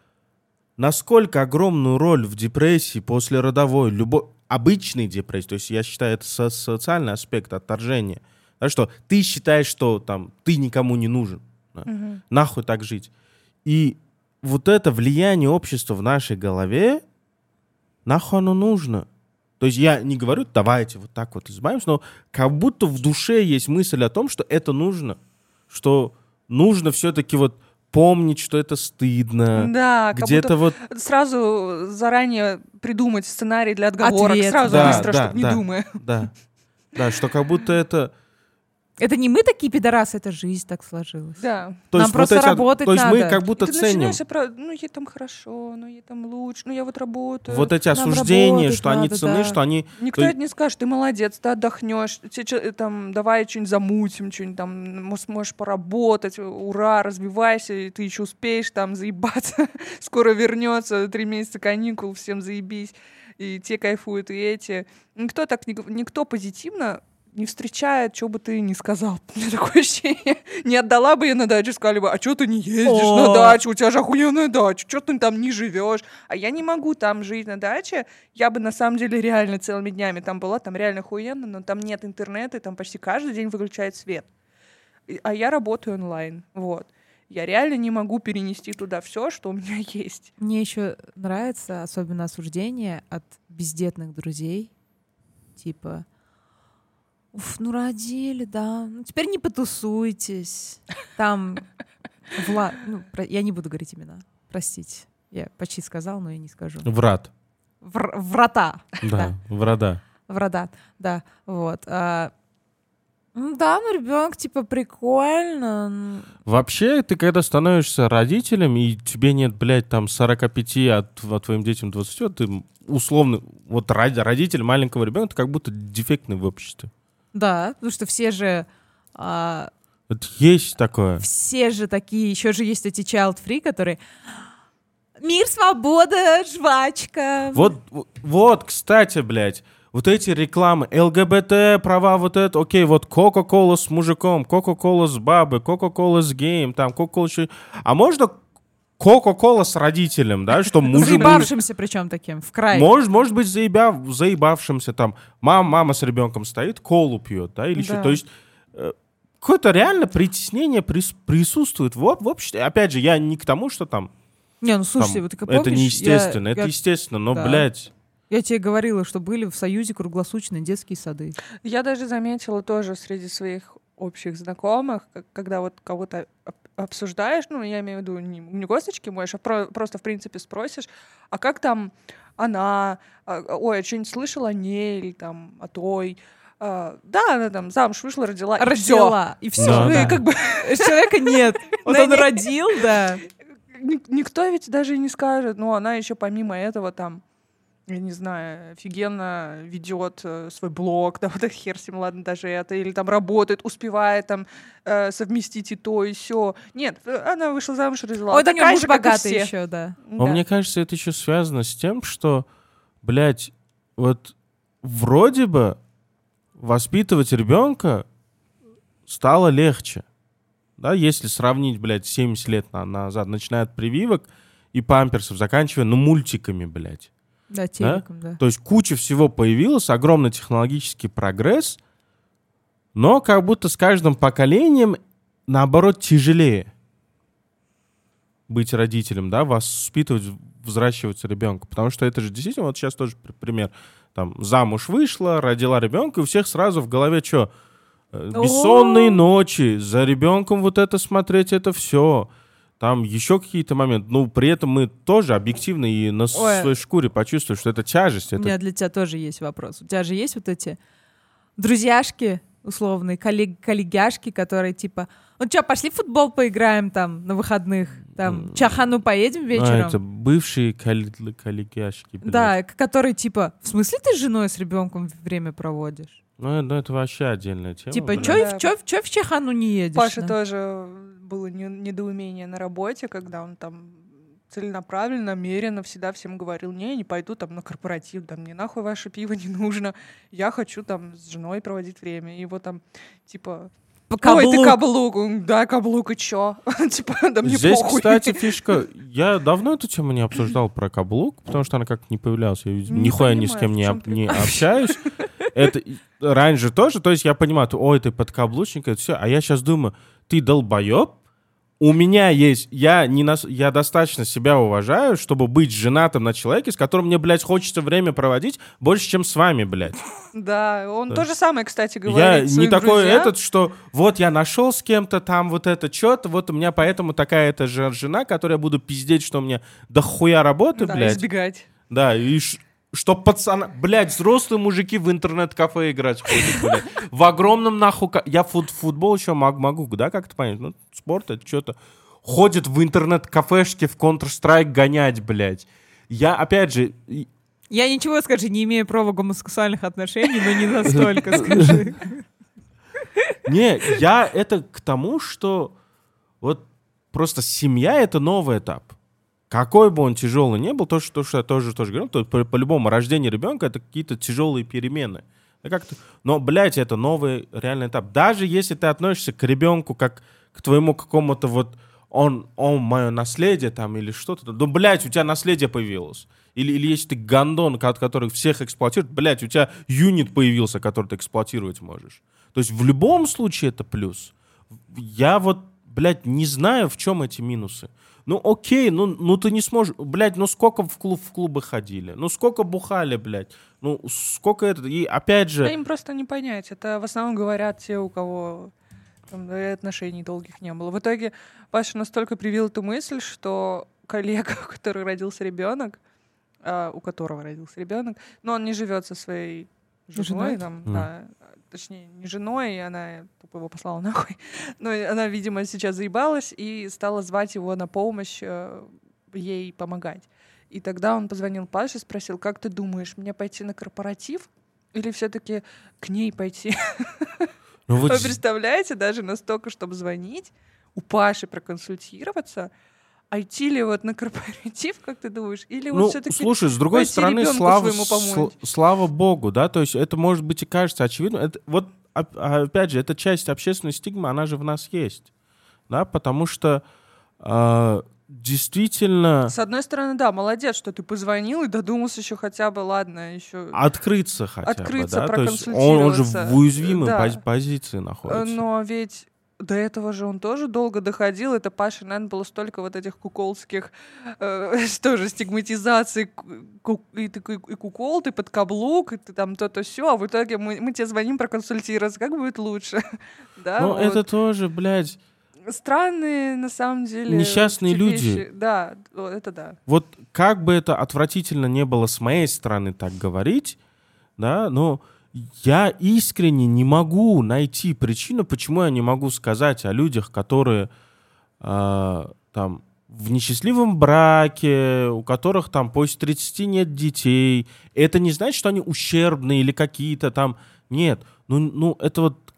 насколько огромную роль в депрессии после родовой, любой, обычной депрессии, то есть я считаю, это со- социальный аспект отторжения. Да, что ты считаешь, что там ты никому не нужен. да. Мгм. Нахуй так жить. И вот это влияние общества в нашей голове, нахуй оно нужно. То есть я не говорю, давайте вот так вот избавимся, но как будто в душе есть мысль о том, что это нужно. Что нужно все-таки вот помнить, что это стыдно. Да, Где-то вот... сразу заранее придумать сценарий для отговорок, Ответ. сразу Да, быстро, да, чтобы не да. думая. Да. Да, что как будто это... Это не мы такие пидорасы, это жизнь так сложилась. Да. То Нам есть просто вот эти- работать То есть мы надо. как будто И ты ценим начинаешь опра- ну ей там хорошо, ну ей там лучше, ну я вот работаю. вот эти осуждения, что они надо, цены, да. что они... Никто то это не скажет, ты молодец, ты отдохнешь, тебе там, давай что-нибудь замутим, что-нибудь там, можешь поработать, ура, разбивайся, и ты еще успеешь там заебаться, (laughs) скоро вернется, три месяца каникул, всем заебись, и те кайфуют, и эти. Никто так, никто позитивно не встречает, что бы ты ни сказал. (laughs) У меня такое ощущение. Не отдала бы я на дачу, сказали бы, а что ты не ездишь на дачу, у тебя же охуенная дача, что ты там не живешь? А я не могу там жить на даче, я бы на самом деле реально целыми днями там была, там реально охуенно, но там нет интернета, и там почти каждый день выключает свет. А я работаю онлайн, вот. Я реально не могу перенести туда все, что у меня (laughs) есть. Мне еще нравится особенно осуждение от бездетных друзей. Типа, уф, ну родили, да, ну теперь не потусуйтесь. Там Вла... ну, про- я не буду говорить имена, простите. Я почти сказал, но я не скажу. Врат. Вр- Врата. Да, врата. Врата, да, вот. А, ну да, ну ребенок типа прикольно. Вообще, ты когда становишься родителем, и тебе нет, блядь, там 45, а, а твоим детям 20, вот ты условно, вот родитель маленького ребенка, ты как будто дефектный в обществе. Да, потому что все же а, Вот есть такое. все же такие, еще же есть эти child free, которые мир, свобода, жвачка. Вот, вот, кстати, блядь, вот эти рекламы, ЛГБТ, права, вот это, окей, вот Кока-Кола с мужиком, Кока-Кола с бабой, Кока-Кола с геем, там, Кока-Кола еще... А можно Кока-Кола с родителем, да, что мужик... Заебавшимся причем таким, в край. Может, может быть, заебя, заебавшимся там. Мама, мама с ребенком стоит, колу пьет, да, или что. Да. То есть э, какое-то реально притеснение прис- присутствует в, в обществе. Опять же, я не к тому, что там, Не, ну слушайте, там вот ты как помнишь, это неестественно, я, это я- естественно, но, да. блядь, я тебе говорила, что были в Союзе круглосуточные детские сады. Я даже заметила тоже среди своих общих знакомых, когда вот кого-то обсуждаешь, ну, я имею в виду не, не госточки моешь, а про- просто, в принципе, спросишь, а как там она, а, ой, а что-нибудь слышала о ней или там о той, А, да, она там замуж вышла, родила, и. Родила, и все. Да, Ну, и да. как бы (laughs) Человека нет. (laughs) Вот он родил, да. Ник- никто ведь даже и не скажет, ну, она еще помимо этого там, я не знаю, офигенно ведет э, свой блог, да, (laughs) вот это хер с ним, ладно, даже это, или там работает, успевает там э, совместить и то, и все. Нет, э, она вышла замуж, родила. Ой, да такая муж и богатый еще, да. Но Да. мне кажется, это еще связано с тем, что, блядь, вот вроде бы воспитывать ребенка стало легче. Да, если сравнить, блядь, 70 лет на- назад, начиная от прививок и памперсов, заканчивая, ну, мультиками, блядь. Да, телеком, да. То есть куча всего появилось, огромный технологический прогресс, но как будто с каждым поколением, наоборот, тяжелее быть родителем, да, воспитывать, взращивать ребенка. Потому что это же действительно, вот сейчас тоже пр- пример, там, замуж вышла, родила ребенка, и у всех сразу в голове что? Бессонные О. ночи, за ребенком вот это смотреть, это все. Там еще какие-то моменты. Ну, при этом мы тоже объективно и на Ой. своей шкуре почувствуем, что это тяжесть. У Это меня для тебя тоже есть вопрос. У тебя же есть вот эти друзьяшки, условные коллег, коллегяшки, которые типа, ну что, пошли в футбол поиграем там на выходных, там, чахану поедем вечером. А, это бывшие коллег- коллегяшки, блядь. Да, которые типа, в смысле ты с женой с ребенком время проводишь? Ну, э- ну, это вообще отдельная тема. типа, блядь. чё, Да. в- чё, в- чё в чахану не едешь? Паша да? тоже было не- недоумение на работе, когда он там целенаправленно, намеренно всегда всем говорил, не, не пойду там на корпоратив, да мне нахуй ваше пиво не нужно, я хочу там с женой проводить время. И его там, типа, По ой, ты каблук. каблук, да, каблук, и чё? (laughs) Типа, да мне Здесь, похуй. кстати, фишка. Я давно эту тему не обсуждал про каблук, потому что она как-то не появлялась. Я, Не нихуя ни с понимаю, кем не, об- не общаюсь. Это раньше тоже, то есть я понимаю, ой, ты подкаблучник, это все. А я сейчас думаю, ты долбоеб, у меня есть, я, не нас, я достаточно себя уважаю, чтобы быть женатым на человеке, с которым мне, блядь, хочется время проводить больше, чем с вами, блядь. Да, он Да. то же самое, кстати, Я говорит не своим такой этот, что вот я нашел с кем-то там вот это что-то, вот у меня поэтому такая-то же жена, которая буду пиздеть, что у меня дохуя работы, Да, блядь. избегать. Да, и что пацана... Блядь, взрослые мужики в интернет-кафе играть ходят, блядь. В огромном нахуй... Я фут футбол еще мог- могу, да, как-то понять? Ну, спорт это что-то... Ходят в интернет-кафешке в Counter-Strike гонять, блядь. Я, опять же, Я ничего, скажи, не имею права гомосексуальных отношений, но не настолько, скажи. Не, я это к тому, что вот просто семья — это новый этап. Какой бы он тяжелый не был, то, что, то, что я тоже, тоже говорил, то по- по-любому рождение ребенка — это какие-то тяжелые перемены. Да как-то- Но, блядь, это новый реальный этап. Даже если ты относишься к ребенку как к твоему какому-то вот он, он мое наследие там или что-то, ну, блядь, у тебя наследие появилось. Или, или если ты гандон, ко- который всех эксплуатирует, блядь, у тебя юнит появился, который ты эксплуатировать можешь. То есть в любом случае это плюс. Я вот, блядь, не знаю, в чем эти минусы. Ну окей, ну, ну ты не сможешь, блядь, ну сколько в, клуб, в клубы ходили, ну сколько бухали, блядь, ну сколько это, и опять Да же, им просто не понять. Это в основном говорят те, у кого там, да, и отношений долгих не было. В итоге Паша настолько привил эту мысль, что коллега, (laughs) у которого родился ребенок, а, у которого родился ребенок, но он не живет со своей женой, Женой? там, Мгм. да, точнее, не женой, и она тупо его послала нахуй. (laughs) Но и она, видимо, сейчас заебалась и стала звать его на помощь, э, ей помогать. И тогда он позвонил Паше, спросил, как ты думаешь, мне пойти на корпоратив или все-таки к ней пойти? ну вот Вы представляете, даже настолько, чтобы звонить, у Паши проконсультироваться, а идти ли вот на корпоратив, как ты думаешь, или ну, вот все-таки слушай, с другой стороны, слава, слава богу, да, то есть это может быть и кажется очевидно. Это, вот, оп- а, опять же, эта часть общественной стигмы, она же в нас есть, да, потому что а, действительно С одной стороны, да, молодец, что ты позвонил и додумался еще хотя бы, ладно, еще. открыться хотя Открыться, бы, да, то есть он, он же в уязвимой Да. пози- позиции находится. Но ведь до этого же он тоже долго доходил. Это Паше, наверное, было столько вот этих куколских, э, (laughs) тоже стигматизаций. ку- И ты и кукол, ты под каблук, и ты там то-то все, а в итоге мы, мы тебе звоним проконсультироваться, как будет лучше. (laughs) да, Ну, вот. это тоже, блядь, Странные, на самом деле. Несчастные люди. вещи. Да, это да. вот как бы это отвратительно не было с моей стороны так говорить, да, но я искренне не могу найти причину, почему я не могу сказать о людях, которые а, там в несчастливом браке, у которых там после 30 нет детей. Это не значит, что они ущербные или какие-то там... Нет, ну, ну это вот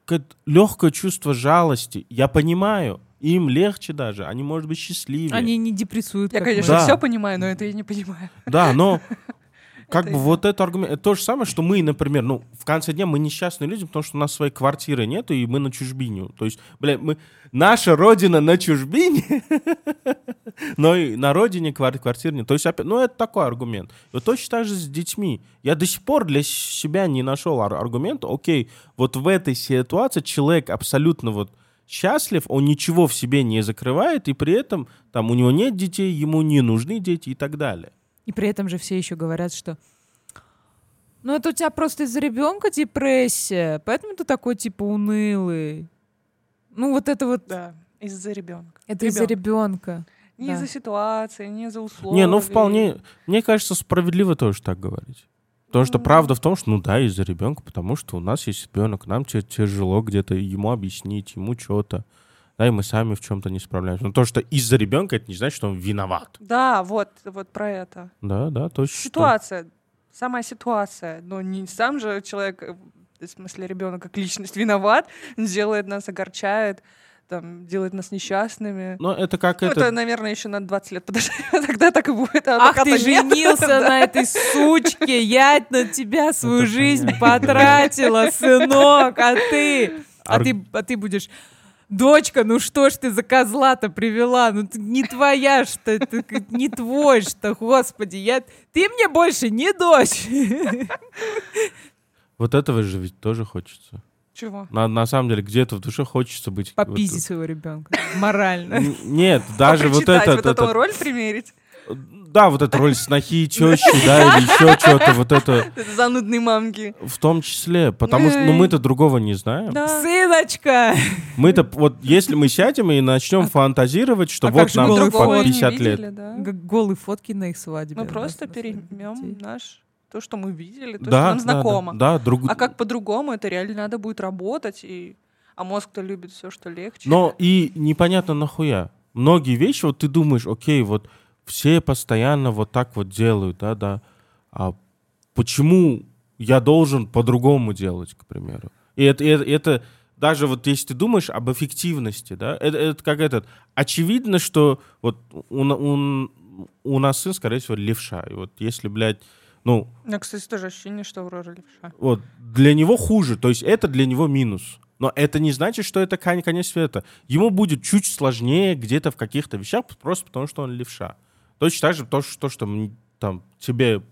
легкое чувство жалости. Я понимаю, им легче даже, они, может быть, счастливее. Они не депрессуют, Я, конечно. Да. все понимаю, но это я не понимаю. Да, но (laughs) как бы вот это аргумент, это то же самое, что мы, например, ну, в конце дня мы несчастные люди, потому что у нас своей квартиры нет, и мы на чужбине. То есть, бля, мы, наша родина на чужбине, (laughs) но и на родине квар- квартир нет. То есть, опять, ну, это такой аргумент. Вот точно так же с детьми. Я до сих пор для себя не нашел ар- аргумента, окей, вот в этой ситуации человек абсолютно вот счастлив, он ничего в себе не закрывает, и при этом там у него нет детей, ему не нужны дети и так далее. И при этом же все еще говорят, что ну это у тебя просто из-за ребенка депрессия, поэтому ты такой типа унылый. Ну вот это вот, Да, из-за ребенка. это из-за ребенка. Не да. из-за ситуации, не из-за условий. Не, ну вполне, мне кажется, справедливо тоже так говорить. Потому что правда в том, что, ну да, из-за ребенка, потому что у нас есть ребенок, нам тяжело где-то ему объяснить, ему что-то. Да, и мы сами в чем-то не справляемся. Но то, что из-за ребенка, это не значит, что он виноват. Да, вот, вот про это. Да, да, точно. Ситуация, самая ситуация, но не сам же человек, э, в смысле ребенок как личность виноват, делает нас, огорчает, там, делает нас несчастными. Но это как Ну, это... это, наверное, еще на 20 лет подожди, тогда так и будет. А Ах, ты нет. женился (laughs) Да. на этой сучке, я на тебя свою Это жизнь понятно. потратила, сынок, а ты... А Ар- ты, а ты будешь... Дочка, ну что ж ты за козла-то привела? Ну ты не твоя что, к- не твой что, господи, я... Ты мне больше не дочь. Вот этого же ведь тоже хочется. Чего? На, на самом деле, где-то в душе хочется быть... вот- Попиздить своего ребенка. Морально. Нет, даже вот это... вот эту роль примерить. Да, вот эта роль снохи, тещи, да, или еще что-то, вот это (laughs) Это занудные мамки. в том числе. Потому что, ну, мы-то другого не знаем. Да. Сыночка! (laughs) Мы-то, вот, если мы сядем и начнем фантазировать, что а вот нам по Другого не 50 лет. видели, да. Г- Голые фотки на их свадьбе. Мы просто переймем наш то, что мы видели, то, что Да, нам да, знакомо. да, да, друг- А как по-другому, это реально надо будет работать, и... а мозг-то любит все, что легче. Но и непонятно нахуя. Многие вещи, вот ты думаешь, окей, вот все постоянно вот так вот делают, да, да. А почему я должен по-другому делать, к примеру? И это, это, это даже вот если ты думаешь об эффективности, да, это, это как этот, очевидно, что вот у, у, у нас сын, скорее всего, левша. И вот если, блядь, ну, меня, кстати, тоже ощущение, что Аврора левша. вот для него хуже, то есть это для него минус. Но это не значит, что это кон- конец света. Ему будет чуть сложнее где-то в каких-то вещах, просто потому что он левша. Точно так же то, что, то, что там, тебе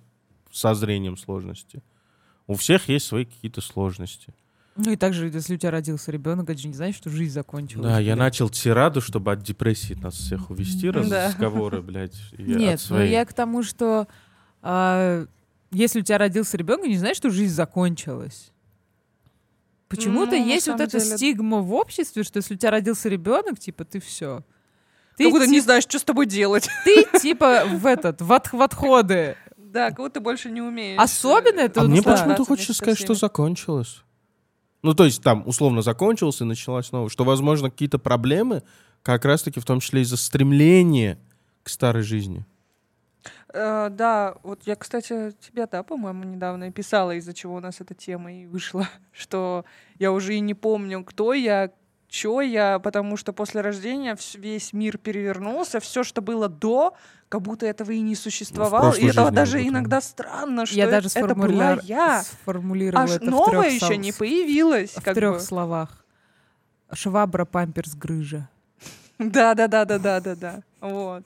со зрением сложности. У всех есть свои какие-то сложности. Ну и также, если у тебя родился ребенок, это же не значит, что жизнь закончилась. Да, я начал тираду, чтобы от депрессии нас всех увести, разговоры, блядь. (laughs) Нет, ну я к тому, что а, если у тебя родился ребенок, не значит, что жизнь закончилась. Почему-то Ну, есть вот эта деле- стигма в обществе, что если у тебя родился ребенок, типа ты все. Ты, Как будто не тип- знаешь, что с тобой делать. ты типа в этот в, отх- в отходы. Да, как будто больше не умеешь. Особенно это А мне почему-то хочется сказать, что закончилось. Ну, то есть там условно закончилось и началось новое. Что, возможно, какие-то проблемы как раз-таки в том числе из-за стремления к старой жизни. Э, да, вот я, кстати, тебе, да, по-моему, недавно и писала, из-за чего у нас эта тема и вышла, (laughs) что я уже и не помню, кто я, чё я, потому что после рождения весь мир перевернулся, все, что было до, как будто этого и не существовало, и прошлой это жизни даже иногда странно, что Я это, даже это была я, сформулировала аж это в новое трёх еще сол- не появилось, в трех бы. словах. Швабра, памперс, грыжа. (laughs) Да, да, да, да, да, да, да. Вот.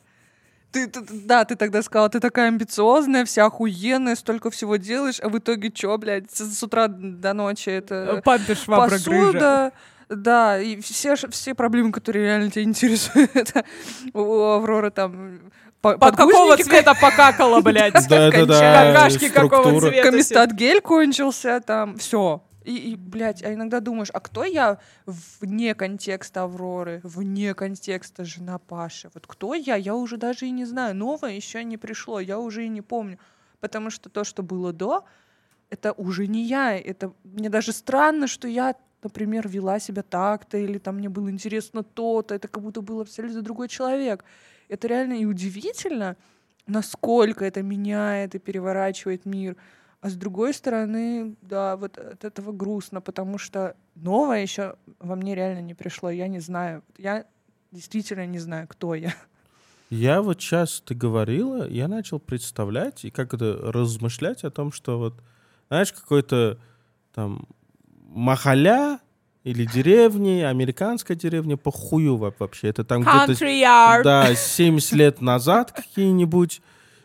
Ты, ты- да, ты тогда сказала, ты такая амбициозная, вся охуенная, столько всего делаешь, а в итоге чё, блядь, с, с утра до ночи это Памперс, швабра, грыжа. Да, и все, все проблемы, которые реально тебя интересуют, это (laughs) у Авроры там по- Под какого цвета покакала, (laughs) блядь? Да-да-да, Какашки какого цвета? Комистат гель кончился, там, все. И, и, блядь, а иногда думаешь, а кто я вне контекста Авроры, вне контекста жена Паши? Вот кто я? Я уже даже и не знаю. Новое еще не пришло, я уже и не помню. Потому что то, что было до, это уже не я. Это мне даже странно, что я, например, вела себя так-то, или там мне было интересно то-то. Это как будто был абсолютно другой человек. Это реально и удивительно, насколько это меняет и переворачивает мир. А с другой стороны, да, вот от этого грустно, потому что новое еще во мне реально не пришло. Я не знаю. Я действительно не знаю, кто я. Я вот сейчас ты говорила, я начал представлять и как это размышлять о том, что вот, знаешь, какой-то там махаля или деревни, американская деревня, похую во- вообще. Это там где-то да, 70 лет назад какие-нибудь.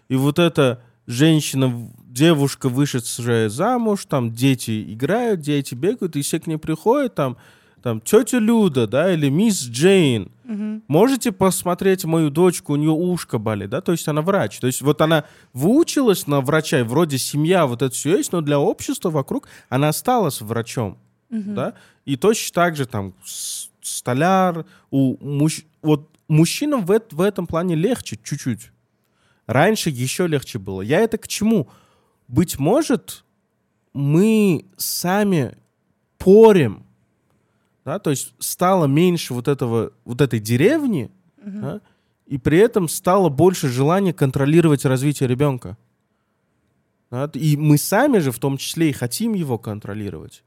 И вот эта женщина, девушка, вышедшая замуж, там дети играют, дети бегают, и все к ней приходят, там, там тетя Люда, да, или мисс Джейн. Можете посмотреть мою дочку, у нее ушко болит, да, то есть она врач. То есть вот она выучилась на врача, и вроде семья, вот это все есть, но для общества вокруг она осталась врачом, да. И точно так же там столяр, у мужч- вот мужчинам в, в этом плане легче чуть-чуть. Раньше еще легче было. Я это к чему? быть может, мы сами порем, да, то есть стало меньше вот этого, вот этой деревни, да, и при этом стало больше желания контролировать развитие ребенка. Да, и мы сами же в том числе и хотим его контролировать.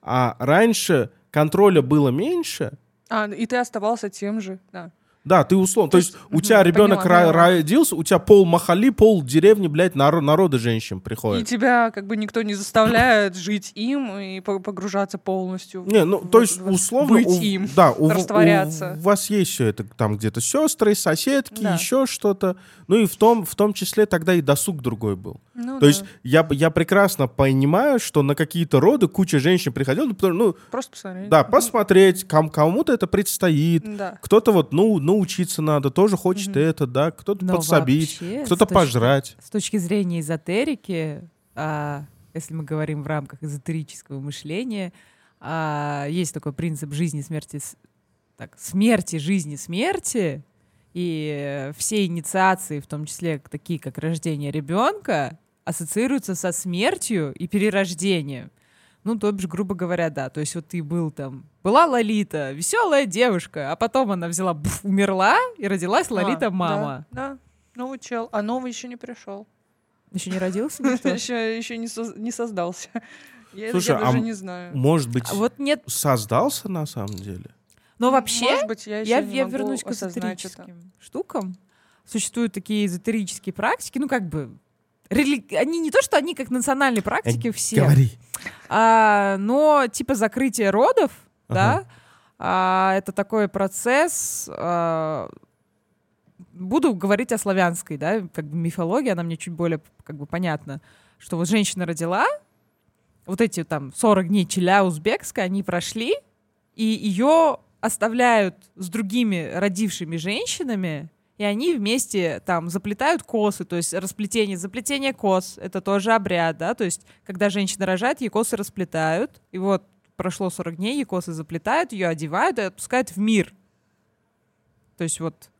А раньше контроля было меньше, А, и ты оставался тем же, да. Да, ты условно. То, То есть есть, у тебя ребенок поняла, родился, у тебя пол махали, пол деревни, блядь, наро- народы женщин И приходят. тебя как бы никто не заставляет жить им и по- погружаться полностью. Не, ну, в- то есть, условно, быть у, им. да, у, растворяться. у вас есть все это, там где-то сестры, соседки, Да. еще что-то. Ну и в том, в том числе тогда и досуг другой был. Ну То да. есть я, я прекрасно понимаю, что на какие-то роды куча женщин приходила, ну, ну, Просто посмотреть. да, посмотреть, ком- кому-то это предстоит. Да. Кто-то вот, ну, научиться надо, тоже хочет Мгм. это, да, кто-то Но подсобить, вообще, кто-то с точки- пожрать. С точки зрения эзотерики, а, если мы говорим в рамках эзотерического мышления, а, есть такой принцип жизни, смерти, так, смерти, жизни, смерти, и все инициации, в том числе такие, как рождение ребенка, ассоциируются со смертью и перерождением. Ну, то бишь, грубо говоря, да. То есть вот ты был там, была Лолита, веселая девушка, а потом она взяла, бф, умерла, и родилась А, Лолита да, мама. Да, новый чел. А новый еще не пришел. Еще не родился? (laughs) Еще, еще не, соз- не создался. (laughs) Я, Слушай, я даже а не знаю. Может быть, А Вот нет. создался на самом деле? Но вообще, Может быть, я, я, я вернусь к осознать это. эзотерическим штукам. Существуют такие эзотерические практики, ну как бы рели- они не то, что они как национальные практики все, Э, Говори. а, но типа закрытие родов, Ага. да, а, это такой процесс. а, буду говорить о славянской, да, как бы мифологии, она мне чуть более как бы понятна, что вот женщина родила, вот эти там 40 дней челя узбекская, они прошли, и ее оставляют с другими родившими женщинами, и они вместе там заплетают косы, то есть расплетение, заплетение кос, это тоже обряд, да, то есть когда женщина рожает, ей косы расплетают, и вот прошло 40 дней, ей косы заплетают, ее одевают и отпускают в мир. То есть вот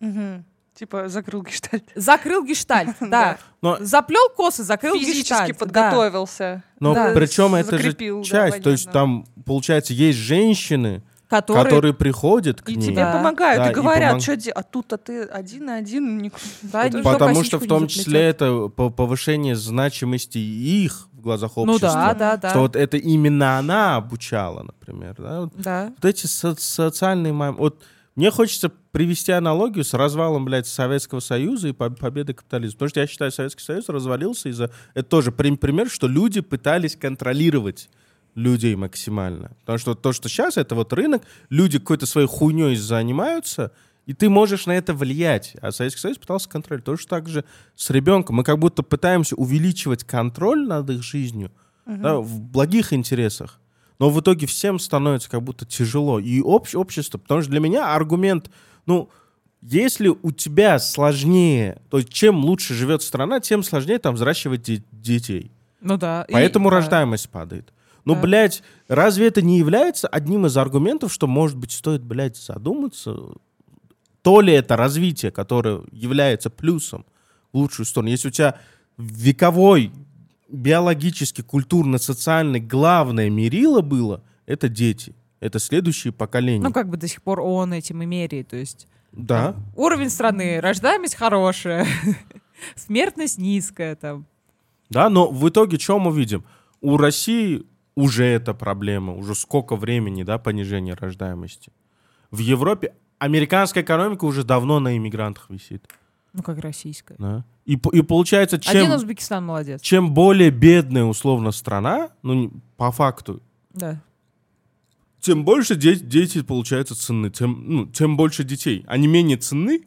Мгм. Типа закрыл гештальт. закрыл гештальт, (laughs) да. Но, Заплел косы, закрыл Физически гештальт. да. подготовился. но Да, причем это же да, часть. то есть там, получается, есть женщины, Которые, которые приходят к И ней. тебе Да. помогают, Да, и и говорят, помог- что де- а тут-то ты один на один. ник- (laughs) Да, Потому никто Потому что в том числе это по- повышение значимости их в глазах Ну общества. да, да, да. Что вот это именно она обучала, например. Да? Вот, Да. вот эти со- социальные мам... Вот мне хочется привести аналогию с развалом, блядь, Советского Союза и по- победой капитализма. Потому что я считаю, Советский Союз развалился из-за... Это тоже прим- пример, что люди пытались контролировать людей максимально. Потому что то, что сейчас, это вот рынок, люди какой-то своей хуйней занимаются, и ты можешь на это влиять. А Советский Союз пытался контролировать. Точно так же с ребенком. Мы как будто пытаемся увеличивать контроль над их жизнью да, в благих интересах. Но в итоге всем становится как будто тяжело. И общ- общество, потому что для меня аргумент, ну, если у тебя сложнее, то есть чем лучше живет страна, тем сложнее там взращивать де- детей. Ну да. И- Поэтому да. рождаемость падает. Ну, Да. блядь, разве это не является одним из аргументов, что, может быть, стоит, блядь, задуматься, то ли это развитие, которое является плюсом в лучшую сторону. Если у тебя вековой биологически, культурно-социальный главное мерило было, это дети. Это следующие поколения. Ну, как бы до сих пор он этим и меряет. То есть да. уровень страны, рождаемость хорошая, (laughs) смертность низкая там. Да, но в итоге что мы видим? У России уже эта проблема, уже сколько времени, да, понижение рождаемости. В Европе американская экономика уже давно на иммигрантах висит. Ну, как российская. Да. И, и получается, Один чем, Узбекистан молодец. чем более бедная условно страна, ну, по факту, Да. тем больше де- дети, получается, ценны, тем, ну, тем больше детей. Они менее ценны,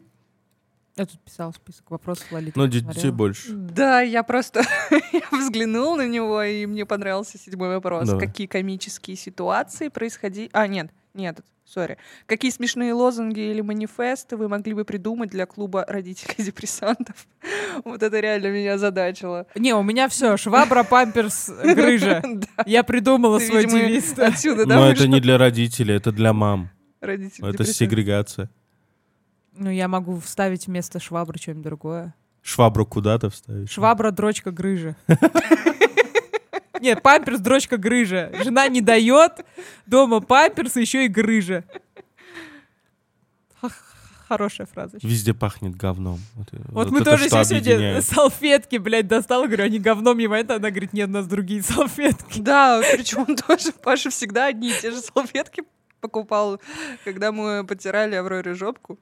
Я тут писал список вопросов Лолиты. но посмотрела. детей больше. Да, я просто (laughs) я взглянул на него, и мне понравился седьмой вопрос. Давай. Какие комические ситуации происходили... А, нет, нет, сори. Какие смешные лозунги или манифесты вы могли бы придумать для клуба родителей депрессантов? (laughs) Вот это реально меня задачило. Не, у меня все, швабра, памперс, грыжа. (laughs) Да, Я придумала ты, свой девиз. Отсюда, да, Но это не для родителей, это для мам. родители Это сегрегация. Ну, я могу вставить вместо швабры что-нибудь другое. Швабру куда-то вставить. Швабра, дрочка, грыжа. (laughs) Нет, памперс, дрочка, грыжа. Жена не дает, дома памперс, еще и грыжа. Хорошая фраза. Везде пахнет говном. Вот, Вот, мы это тоже что здесь сегодня салфетки, блядь, достала, говорю, они говном ебают, она говорит, нет, у нас другие салфетки. Да, причем (laughs) тоже Паша всегда одни и те же салфетки покупал, когда мы потирали Авроре жопку.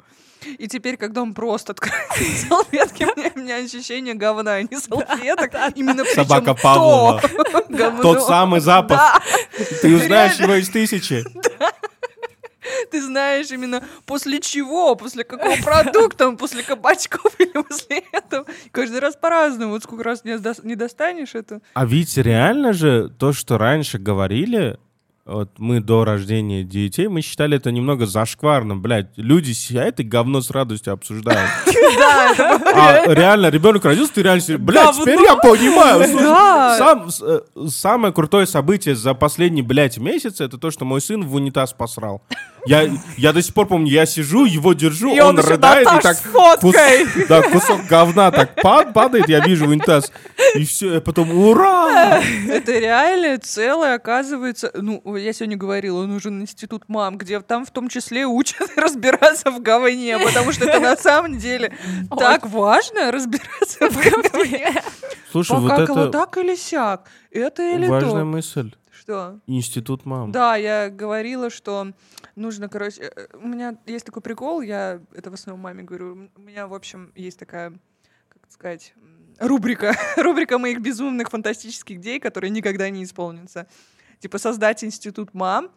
И теперь, когда он просто открывает (laughs) салфетки, у меня, у меня ощущение говна, а не салфеток. Именно Собака Павлова. (laughs) Тот самый запах. Да, Ты узнаешь Реально. его из тысячи. ты знаешь именно после чего, после какого продукта, после кабачков или после этого. Каждый раз по-разному. Вот сколько раз не достанешь это. А ведь реально же то, что раньше говорили, вот мы до рождения детей, мы считали это немного зашкварным, блядь. Люди сидят и говно с радостью обсуждают. (laughs) Да, это А реально, ребенок родился, ты реально блядь, теперь я понимаю. Э, самое крутое событие за последний, блядь, месяц, это то, что мой сын в унитаз посрал. Я, я до сих пор помню, я сижу, его держу, И он, он еще рыдает, и так кус- да, кусок говна так пад- падает, я вижу унитаз. И все, я потом, ура! Это реально целое, оказывается, ну, я сегодня говорила, нужен институт мам, где там в том числе учат (laughs) разбираться в говне, потому что это на самом деле так важно разбираться в (laughs) говне. Слушай, вот это так или сяк, это или важная то. мысль. Что? Институт мам. Да, я говорила, что нужно, короче, э, у меня есть такой прикол, я это в основном маме говорю, у меня, в общем, есть такая, как сказать, рубрика, (laughs) рубрика моих безумных фантастических идей, которые никогда не исполнятся. Типа создать институт мам,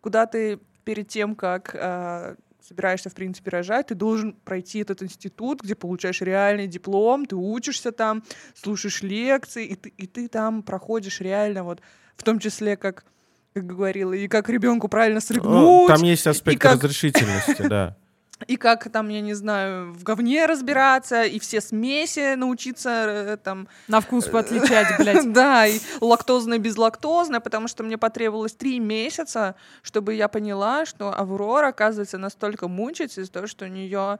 куда ты перед тем, как э, собираешься, в принципе, рожать, ты должен пройти этот институт, где получаешь реальный диплом, ты учишься там, слушаешь лекции, и ты, и ты там проходишь реально вот, в том числе, как как говорила, и как ребенку правильно Ну, срыгнуть, Там есть аспект как- разрешительности, да. (laughs) и как там, я не знаю, в говне разбираться, и все смеси научиться э, там На вкус отличать, блядь. (laughs) Да, и лактозное, безлактозное, потому что мне потребовалось три месяца, чтобы я поняла, что Аврора, оказывается, настолько мучается из-за того, что у нее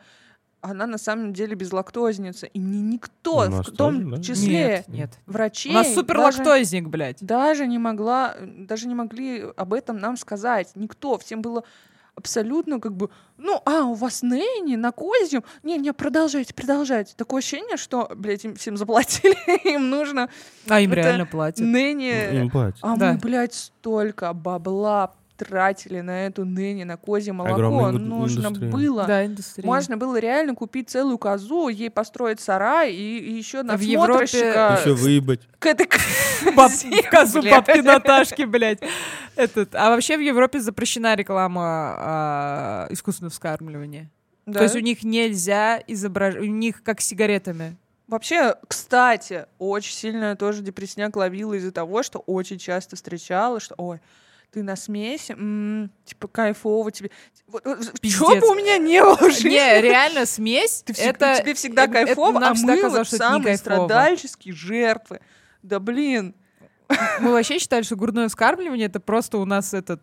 она на самом деле безлактозница. И мне никто, в том тоже, да? числе Нет, нет. врачей, У нас даже- суперлактозник, блядь. даже не могла, даже не могли об этом нам сказать. Никто. Всем было абсолютно как бы, ну, а, у вас Нэнни на козьем? Не, не, продолжайте, продолжайте. Такое ощущение, что, блядь, им всем заплатили, (laughs) им нужно А им реально платят. Нэнни... Им платят. А Да. мы, блядь, столько бабла тратили на эту Нэнни, на козье молоко. Огромная Нужно индустрия. было... Да, индустрия. Можно было реально купить целую козу, ей построить сарай и, и еще В Европе Еще выебать. к этой козе, (laughs) козу бабки Наташки, блядь. Этот. А вообще в Европе запрещена реклама а, искусственного вскармливания. Да. То есть у них нельзя изображать, у них как с сигаретами. Вообще, кстати, очень сильно тоже депресняк ловила из-за того, что очень часто встречала, что, ой, ты на смеси, м, типа кайфово тебе. Вот, Пиздец. Чё бы у меня не было (laughs) жизни? Не, реально смесь. Ты всег- это тебе всегда это кайфово, а всегда мы казалось, вот это самые страдальческие жертвы. Да блин. Мы вообще считали, что грудное вскармливание это просто у нас этот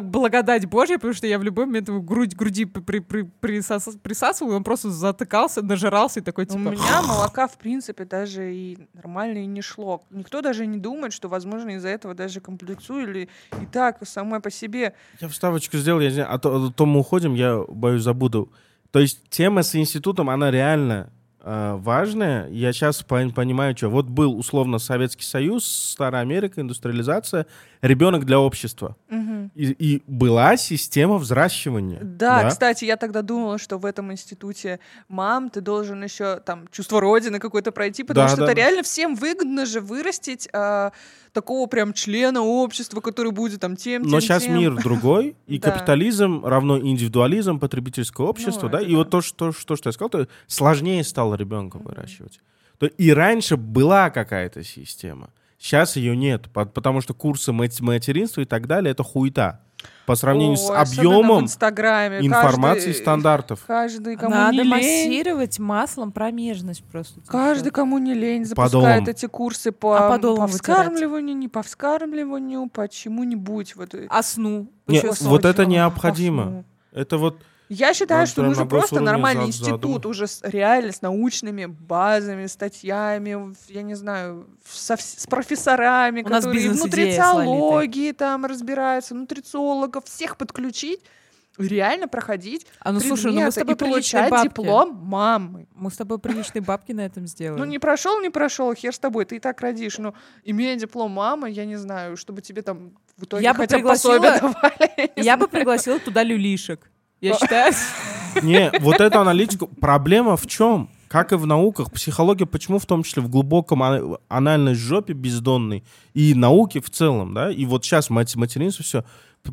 благодать Божья, потому что я в любой момент его грудь груди при- при- при- присас- присасывал, и он просто затыкался, нажирался и такой У типа. меня молока, в принципе, даже и нормально и не шло. Никто даже не думает, что, возможно, из-за этого даже комплексую или и так самой по себе. Я вставочку сделал, я не знаю, а то, а то мы уходим, я боюсь забуду. То есть тема с институтом, она реально э, важная. Я сейчас понимаю, что. Вот был условно Советский Союз, Старая Америка, индустриализация, ребенок для общества. Мгм. И, и была система взращивания. Да, кстати, я тогда думала, что в этом институте мам ты должен еще там чувство родины какое-то пройти, потому Да, что да, это да. реально всем выгодно же вырастить а, такого прям члена общества, который будет там тем, Но тем, сейчас тем. мир другой, и Да. капитализм равно индивидуализм, потребительское общество, Ну, да, это и вот да. то, что, что, что я сказал, то сложнее стало ребенка выращивать. То и раньше была какая-то система, сейчас ее нет, по- потому что курсы материнства и так далее это хуета по сравнению с особенно в объемом Инстаграме. информации, Каждый- стандартов. Каждый, кому Надо не лень, массировать маслом промежность просто. типа. каждый, кому не лень, запускает Подолом. эти курсы по, А по вытирать? вскармливанию, не по вскармливанию, по чему-нибудь. Вот. А сну? Не, Ещё вот это По необходимо. сну. Это вот Я считаю, Ну, что на просто нормальный за- задумал. институт уже с, реально с научными базами, статьями, я не знаю, со с профессорами, У которые в нутрициологии там разбираются, нутрициологов, всех подключить, реально проходить А ну слушай, ну мы с предметы тобой и получать бабки. диплом мамы. Мы с тобой приличные бабки на этом сделаем. Ну, не прошел, не прошел, хер с тобой, ты и так родишь. Ну, имея диплом мамы, я не знаю, чтобы тебе там в итоге Я бы хотя бы пригласила- пособие (laughs) давали. не Я бы пригласила туда люлишек. Я считаю, Не, вот эту аналитику. Проблема в чем? Как и в науках, психология почему в том числе в глубоком ана- анальной жопе бездонной и науки в целом, да, и вот сейчас материнство все,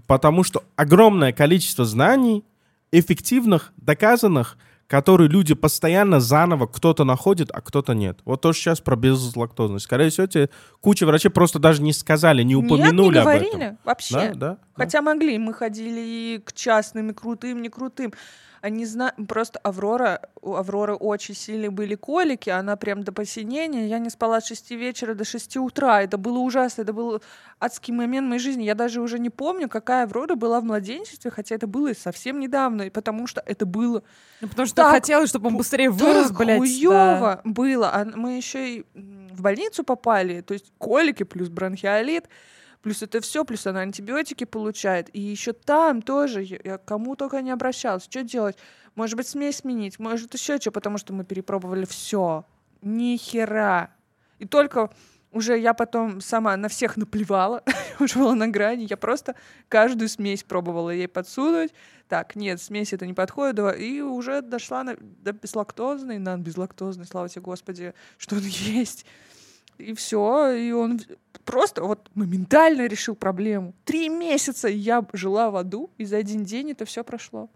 потому что огромное количество знаний, эффективных, доказанных, которые люди постоянно заново кто-то находит, а кто-то нет. Вот то, что сейчас про безлактозность. Скорее всего, тебе куча врачей просто даже не сказали, не упомянули Нет, не об говорили, этом. вообще. Да, да. Хотя могли, мы ходили и к частным, и крутым, не крутым. Они зна... Просто Аврора, у Авроры очень сильные были колики, она прям до посинения. Я не спала с 6 вечера до 6 утра. Это было ужасно, это был адский момент моей жизни. Я даже уже не помню, какая Аврора была в младенчестве, хотя это было совсем недавно, потому что это было ну, потому что Так, хотелось, чтобы он быстрее вырос, так блядь. хуёво было. А мы еще и в больницу попали, то есть колики плюс бронхиолит, плюс это все, плюс она антибиотики получает. И еще там тоже я, кому только не обращалась. Что делать? Может быть, смесь сменить, может еще что, потому что мы перепробовали все. Ни хера. И только уже я потом сама на всех наплевала, (laughs) уже была на грани, я просто каждую смесь пробовала ей подсунуть. Так, нет, смесь это не подходит, и уже дошла на, до безлактозной, на безлактозной, слава тебе, Господи, что он (laughs) есть. И все, и он просто вот моментально решил проблему. Три месяца я жила в аду, и за один день это все прошло.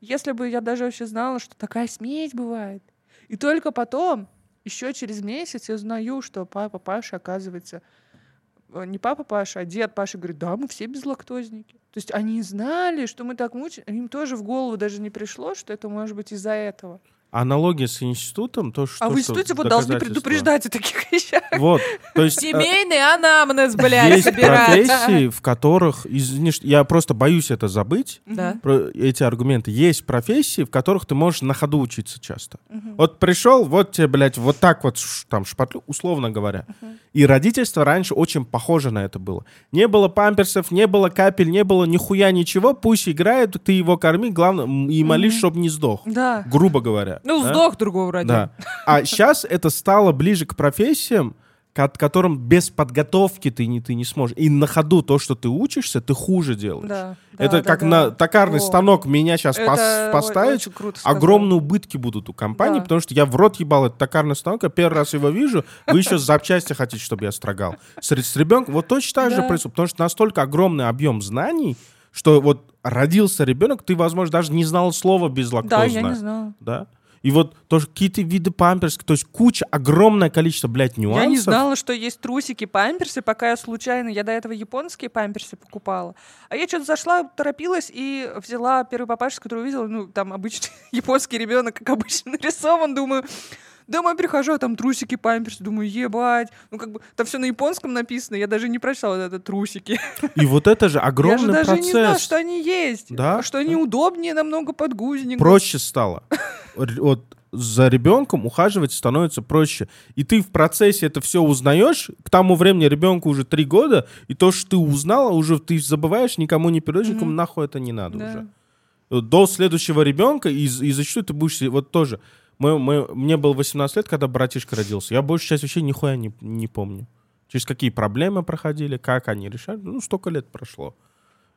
Если бы я даже вообще знала, что такая смесь бывает. И только потом, еще через месяц, я узнаю, что папа Паша, оказывается, э, не папа Паша, а дед Паша говорит, да, мы все безлактозники. То есть они знали, что мы так мучаем, им тоже в голову даже не пришло, что это может быть из-за этого. Аналогия с институтом, то, что... а в институте вот должны предупреждать о таких (laughs) вещах. Вот, то есть... э, Семейный анамнез, блядь, Есть собирать. профессии, в которых, извини, что- я просто боюсь это забыть, Да. про эти аргументы. Есть профессии, в которых ты можешь на ходу учиться часто. Мгм. Вот пришел, вот тебе, блядь, вот так вот ш- там шпатлю, условно говоря. Мгм. И родительство раньше очень похоже на это было. Не было памперсов, не было капель, не было нихуя ничего. Пусть играет, ты его корми, главное, и молись, Мгм. чтобы не сдох. Да. Грубо говоря. Ну, да? сдох другого ради. Да. А сейчас это стало ближе к профессиям, ко- которым без подготовки ты не, ты не сможешь. И на ходу то, что ты учишься, ты хуже делаешь. Да, да, это да, как да. на токарный О. станок меня сейчас Это поставить. круто сказал. Огромные убытки будут у компании, Да. потому что я в рот ебал этот токарный станок, я первый раз его вижу, вы еще запчасти хотите, чтобы я строгал. С, с ребенком вот точно так же Да. происходит, потому что настолько огромный объем знаний, что вот родился ребенок, ты, возможно, даже не знал слова безлактозное. Да, я не знала. Да? И вот тоже какие-то виды памперс, то есть куча, огромное количество, блядь, нюансов. Я не знала, что есть трусики, памперсы, пока я случайно, я до этого японские памперсы покупала. А я что-то зашла, торопилась и взяла первый папашец, который увидела, ну, там обычный (laughs) японский ребенок, как обычно нарисован, думаю, Домой прихожу, а там трусики, памперсы, думаю, ебать. Ну, как бы, там все на японском написано, я даже не вот это трусики. И вот это же (laughs) я же огромный даже процесс. не знала, что они есть. Да, Что они да. удобнее намного подгузников. проще стало. Вот за ребенком ухаживать становится проще. И ты в процессе это все узнаешь. К тому времени ребенку уже три года, и то, что ты узнала, уже ты забываешь, никому не никому Мгм. нахуй это не надо Да. уже. До следующего ребенка, и, и зачастую ты будешь... Вот тоже. Мы, мы, мне было 18 лет, когда братишка родился. Я большую часть вещей нихуя не, не помню. Через какие проблемы проходили, как они решали. Ну, столько лет прошло.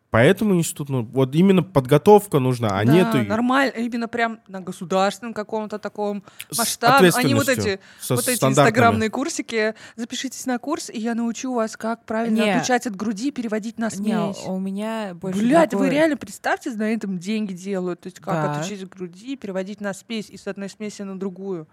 Поэтому институт, ну, вот именно подготовка нужна, а да, нету нормально, именно прям на государственном каком-то таком масштабе. Они вот эти, со вот эти инстаграмные курсики. Запишитесь на курс, и я научу вас, как правильно Не. отключать от груди, переводить на Не, смесь. у меня больше Блять, вы такое- реально представьте, на этом деньги делают. То есть как Да. отключить от груди, переводить на смесь и с одной смеси на другую.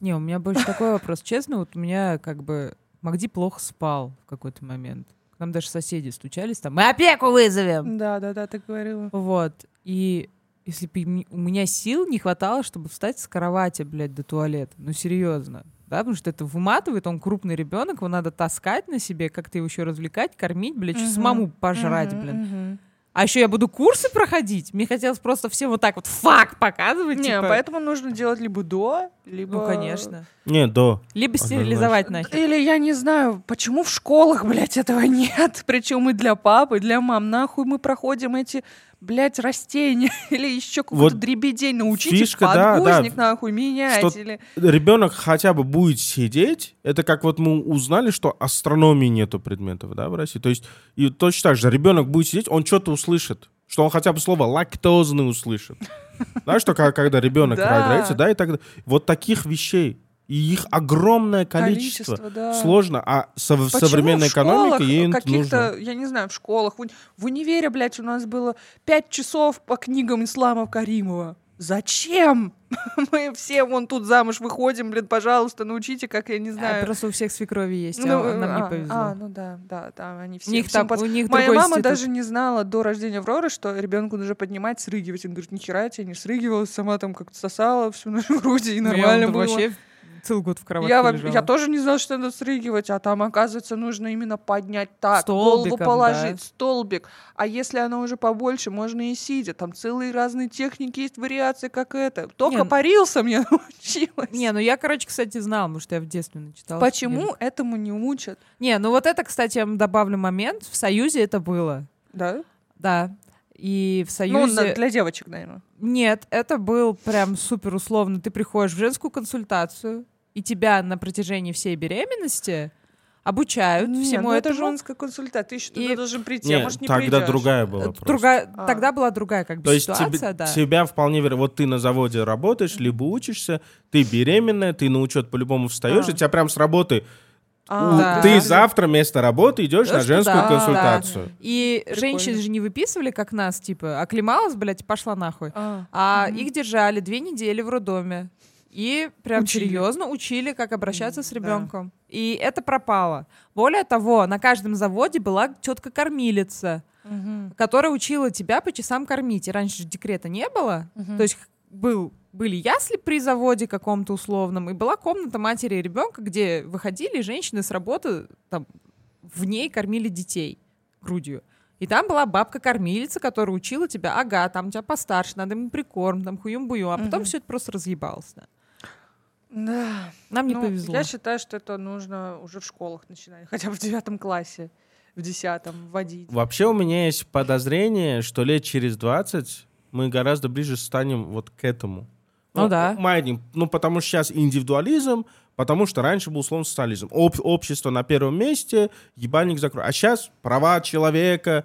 Не, у меня больше такой вопрос. Честно, вот у меня как бы Магди плохо спал в какой-то момент. Нам даже соседи стучались там, мы опеку вызовем. Да, да, да, ты говорила. Вот. И если бы у меня сил не хватало, чтобы встать с кровати, блядь, до туалета. Ну, серьезно. Да, потому что это выматывает, он крупный ребенок, его надо таскать на себе, как-то его еще развлекать, кормить, блядь, Мгм. самому пожрать, Мгм, блин. мгм. А еще я буду курсы проходить. Мне хотелось просто всем вот так вот фак показывать. Не, типа. поэтому нужно делать либо до, либо... Ну, конечно. Не, до. Либо стерилизовать нахер. Или я не знаю, почему в школах, (laughs) блядь, этого нет. Причем и для пап, и для мам. Нахуй мы проходим эти, блядь, растения. (laughs) Или еще какой-то Вот дребедень. Научитесь фишка, да, да, подгузник нахуй менять. что- Или... Ребенок хотя бы будет сидеть. Это как вот мы узнали, что астрономии нету предметов, да, в России. То есть и точно так же ребенок будет сидеть, он что-то услышит. Что он хотя бы слово лактозный услышит. (laughs) Знаешь, что когда ребенок Да. родится, да, и так далее. Вот таких вещей. И их огромное количество. Количество, да. Сложно, а со- Почему современная в школах экономика ей нужно. я не знаю, в школах, в, уни- в универе, блядь, у нас было пять часов по книгам Ислама Каримова. Зачем? (laughs) Мы все вон тут замуж выходим, блин, пожалуйста, научите, как я не А, знаю. просто у всех свекрови есть, Ну, а нам не а, повезло. А, ну да, да, да, они все. у них там, под- у них Моя мама институт. даже не знала до рождения Авроры, что ребенку нужно поднимать, срыгивать. Она говорит, нихера я тебя не срыгивала, сама там как-то сосала всю нашу (laughs) грудь, и Ну, я нормально вот было. вообще целый год в кровати Я, лежала. я тоже не знала, что надо срыгивать, а там, оказывается, нужно именно поднять так, голову положить, да. столбик. А если она уже побольше, можно и сидя. Там целые разные техники есть, вариации, как это. Только Не, ну- парился мне научилась. (laughs) Не, ну я, короче, кстати, знала, потому что я в детстве начитала. Почему этому не учат? Не, ну вот это, кстати, я добавлю момент. В Союзе это было. Да? Да. И в Ну, Союзе... на- для девочек, наверное. Нет, это был прям супер условно. Ты приходишь в женскую консультацию, и тебя на протяжении всей беременности обучают Не, всему ну это этому. женская консультация. Ты еще И- туда должен прийти, а Не, может не тогда придешь. другая была Э, просто. Другая, А. Тогда была другая как бы То есть ситуация, тебе- да. тебя вполне вероятно, вот ты на заводе работаешь, либо учишься, ты беременная, ты на учет по-любому встаешь, А. и тебя прям с работы... А, у- да. Ты Да. завтра вместо работы идешь на Идёшь женскую туда, консультацию. И Прикольно. женщин же не выписывали, как нас, типа, оклемалась, блядь, и пошла нахуй. А. А Мгм. их держали две недели в роддоме. И прям Учили. серьезно учили, как обращаться с М, да. ребенком. И это пропало. Более того, на каждом заводе была тетка-кормилица, Мгм. которая учила тебя по часам кормить. И раньше же декрета не было. Мгм. То есть был, были ясли при заводе каком-то условном, и была комната матери и ребенка, где выходили женщины с работы, там, в ней кормили детей грудью. И там была бабка-кормилица, которая учила тебя, ага, там у тебя постарше, надо ему прикорм, там хуюм-буюм, а потом Мгм. все это просто разъебалось. да. Да. Нам не Ну, повезло. Я считаю, что это нужно уже в школах начинать, хотя бы в девятом классе, в десятом вводить. Вообще у меня есть подозрение, что лет через 20 мы гораздо ближе станем вот к этому. Ну да. Майнинг. Ну, потому что сейчас индивидуализм, потому что раньше был условно социализм. Об- общество на первом месте, ебальник закрой. А сейчас права человека,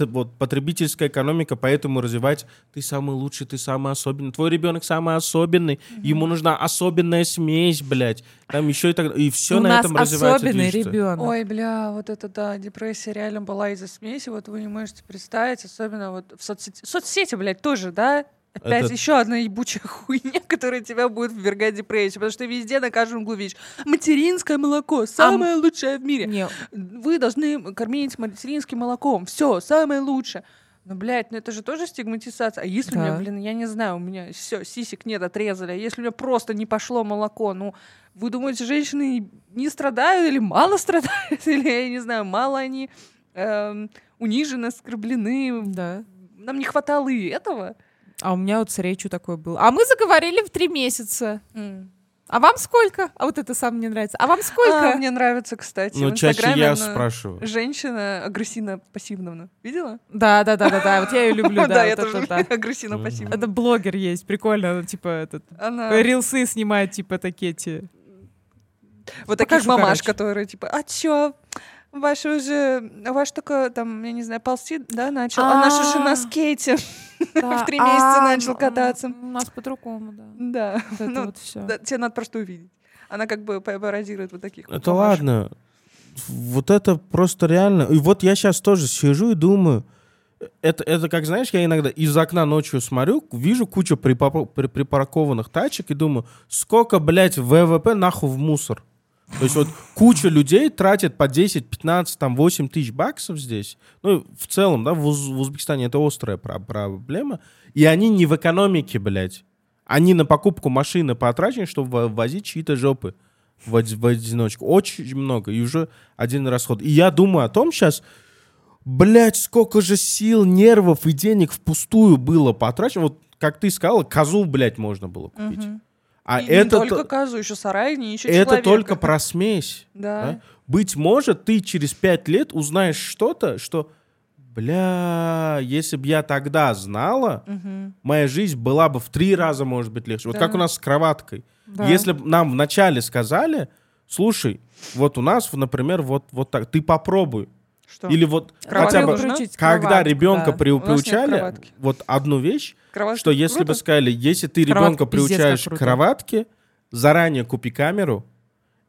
вот, потребительская экономика, поэтому развивать ты самый лучший, ты самый особенный. Твой ребенок самый особенный, ему нужна особенная смесь, блядь. Там еще и так И все У на нас этом развивается. особенный движется. ребенок. Ой, бля, вот это да, депрессия реально была из-за смеси, вот вы не можете представить, особенно вот в соцсети, соцсети, блядь, тоже, да? Опять Это- еще одна ебучая хуйня, (laughs) которая тебя будет ввергать в депрессию, потому что везде на каждом углу видишь материнское молоко, самое лучшее в мире. Не, Вы должны кормить материнским молоком, все, самое лучшее. Ну, блядь, ну это же тоже стигматизация. А если у меня, Да. блин, я не знаю, у меня все, сисек нет, отрезали. А если у меня просто не пошло молоко, ну, вы думаете, женщины не страдают или мало (laughs) страдают? Или, я не знаю, мало они эм, унижены, оскорблены? да. Нам не хватало и этого? А у меня вот с речью такое было. А мы заговорили в три месяца. А вам сколько? А вот это самое мне нравится. А вам сколько? А, мне нравится, кстати. Ну, чаще я спрашиваю. Женщина агрессивно-пассивновна. Видела? Да, да, да, да, да. Вот я ее люблю, (laughs) да. я вот тоже это (laughs) да. агрессивно-пассивно. Это блогер есть, прикольно, она, типа этот рилсы снимает, типа такие те. Вот таких мамаш, которые типа, а чё, ваш уже, ваш только там, я не знаю, ползти, да, начал, а наш уже на А. скейте (laughs) Да, в три месяца а, начал кататься. У нас по-другому, да. Да, (laughs) Ну, вот все. тебе надо просто увидеть. Она как бы па- пародирует вот таких вот Это ладно. Вот это просто реально. И вот я сейчас тоже сижу и думаю, это, это как, знаешь, я иногда из окна ночью смотрю, вижу кучу припаркованных тачек и думаю, сколько, блядь, ВВП нахуй в мусор. То есть вот куча людей тратит по 10, 15, там 8 тысяч баксов здесь. Ну, в целом, да, в, Уз- в Узбекистане это острая про- проблема. И они не в экономике, блядь. Они на покупку машины потрачены, чтобы во- возить чьи-то жопы в, в одиночку. Очень много. И уже один расход. И я думаю о том сейчас, блядь, сколько же сил, нервов и денег впустую было потрачено. Вот, как ты сказала, козу, блядь, можно было купить. Мгм. А И это, не только то- козу, еще сарай, не еще это человека. только про смесь. Да. да? Быть может, ты через пять лет узнаешь что-то, что, бля, если бы я тогда знала, Мгм. моя жизнь была бы в три раза, может быть, легче. Вот Да. как у нас с кроваткой. Да. Если бы нам вначале сказали, слушай, вот у нас, например, вот, вот так, ты попробуй. Что? Или вот хотя бы? Приучить когда кроватку, ребенка да. при- приучали, кроватки. вот одну вещь, Кроватка что если круто? бы сказали, если ты Кроватка ребенка как приучаешь к кроватке, заранее купи камеру,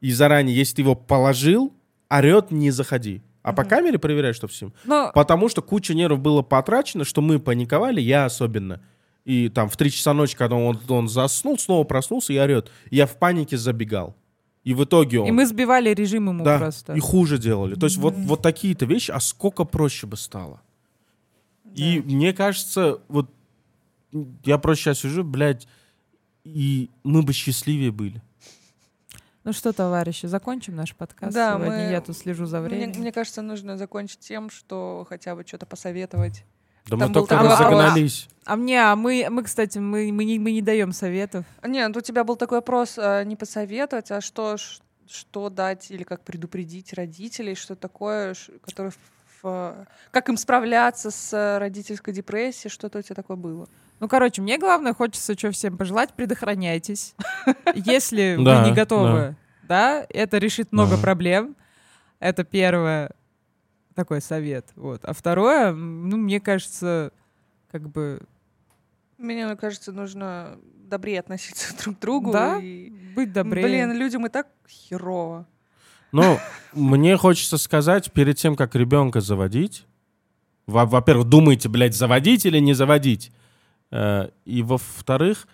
и заранее, если ты его положил, орет, не заходи. А по Мгм. камере проверяй, что всем. Но Потому что куча нервов было потрачено, что мы паниковали, я особенно. И там в 3 часа ночи, когда он, он заснул, снова проснулся и орет. Я в панике забегал. И в итоге он... и мы сбивали режим ему да, просто. и хуже делали. То есть вот, вот такие-то вещи, а сколько проще бы стало. И мне кажется, вот я просто сейчас сижу, блядь, и мы бы счастливее были. Ну что, товарищи, закончим наш подкаст Да, сегодня. мы- Я тут слежу за Мне, временем. мне кажется, нужно закончить тем, что хотя бы что-то посоветовать. Да Там мы был только такой разогнались. А мне, а мы, мы, кстати, мы, мы, не, мы не даем советов. Нет, у тебя был такой вопрос а, не посоветовать, а что, что дать или как предупредить родителей, что такое, которое в- в- как им справляться с э, родительской депрессией, что-то у тебя такое было. Ну, короче, мне главное, хочется что всем пожелать, предохраняйтесь. (laughs) Если вы не готовы, да, это решит много проблем. Это первое, такой совет. Вот. А второе, ну, мне кажется, как бы, Мне кажется, нужно добрее относиться (laughs) друг к другу. Да? и- быть добрее. Блин, людям и так херово. Ну, мне хочется сказать, перед тем, как ребенка заводить, во- во-первых, думайте, блядь, заводить или не заводить. Э, И во-вторых,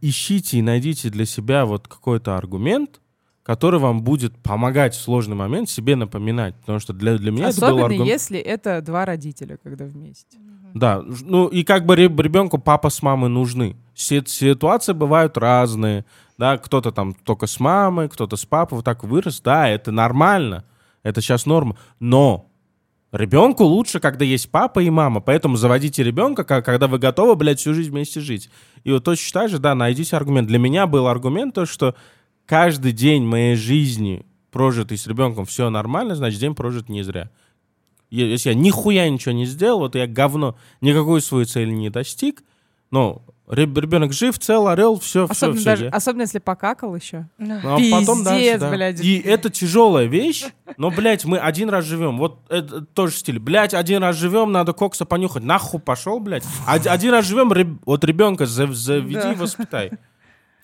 ищите и найдите для себя вот какой-то аргумент, который вам будет помогать в сложный момент себе напоминать. Потому что для, для меня это был Особенно аргумент. если это два родителя, когда вместе. Да, ну и как бы ребенку папа с мамой нужны. Си- Ситуации бывают разные, да, кто-то там только с мамой, кто-то с папой, вот так вырос, да, это нормально, это сейчас норма, но ребенку лучше, когда есть папа и мама, поэтому заводите ребенка, ка- когда вы готовы, блядь, всю жизнь вместе жить. И вот точно так же, да, найдите аргумент. Для меня был аргумент то, что каждый день моей жизни прожитый с ребенком все нормально, значит, день прожит не зря. Если я нихуя ничего не сделал, вот я говно, никакой свою цели не достиг, но ребенок жив, цел, орел, все, все, Особенно, все. даже, особенно если покакал еще. Ну, а потом дальше, да. блядь. И это тяжелая вещь, но, блядь, мы один раз живем. Вот это тоже стиль. Блядь, один раз живем, надо кокса понюхать. Нахуй пошел, блядь. Од- Один раз живем, реб- вот ребенка зав- заведи Да. и воспитай.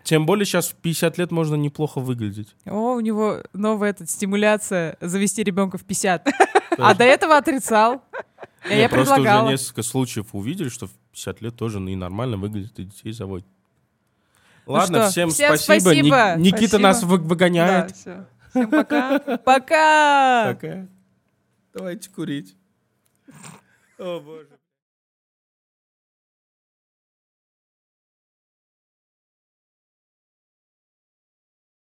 Тем более сейчас в 50 лет можно неплохо выглядеть. О, у него новая эта стимуляция завести ребенка в 50. А до этого отрицал. А Не, я просто предлагала. уже несколько случаев увидели, что в 50 лет тоже и нормально выглядит, и детей заводит. Ладно, что, всем, всем спасибо. Ник- спасибо. Никита Спасибо. нас вы- выгоняет. Да. Всем пока. Пока! Пока. Давайте курить. О, боже.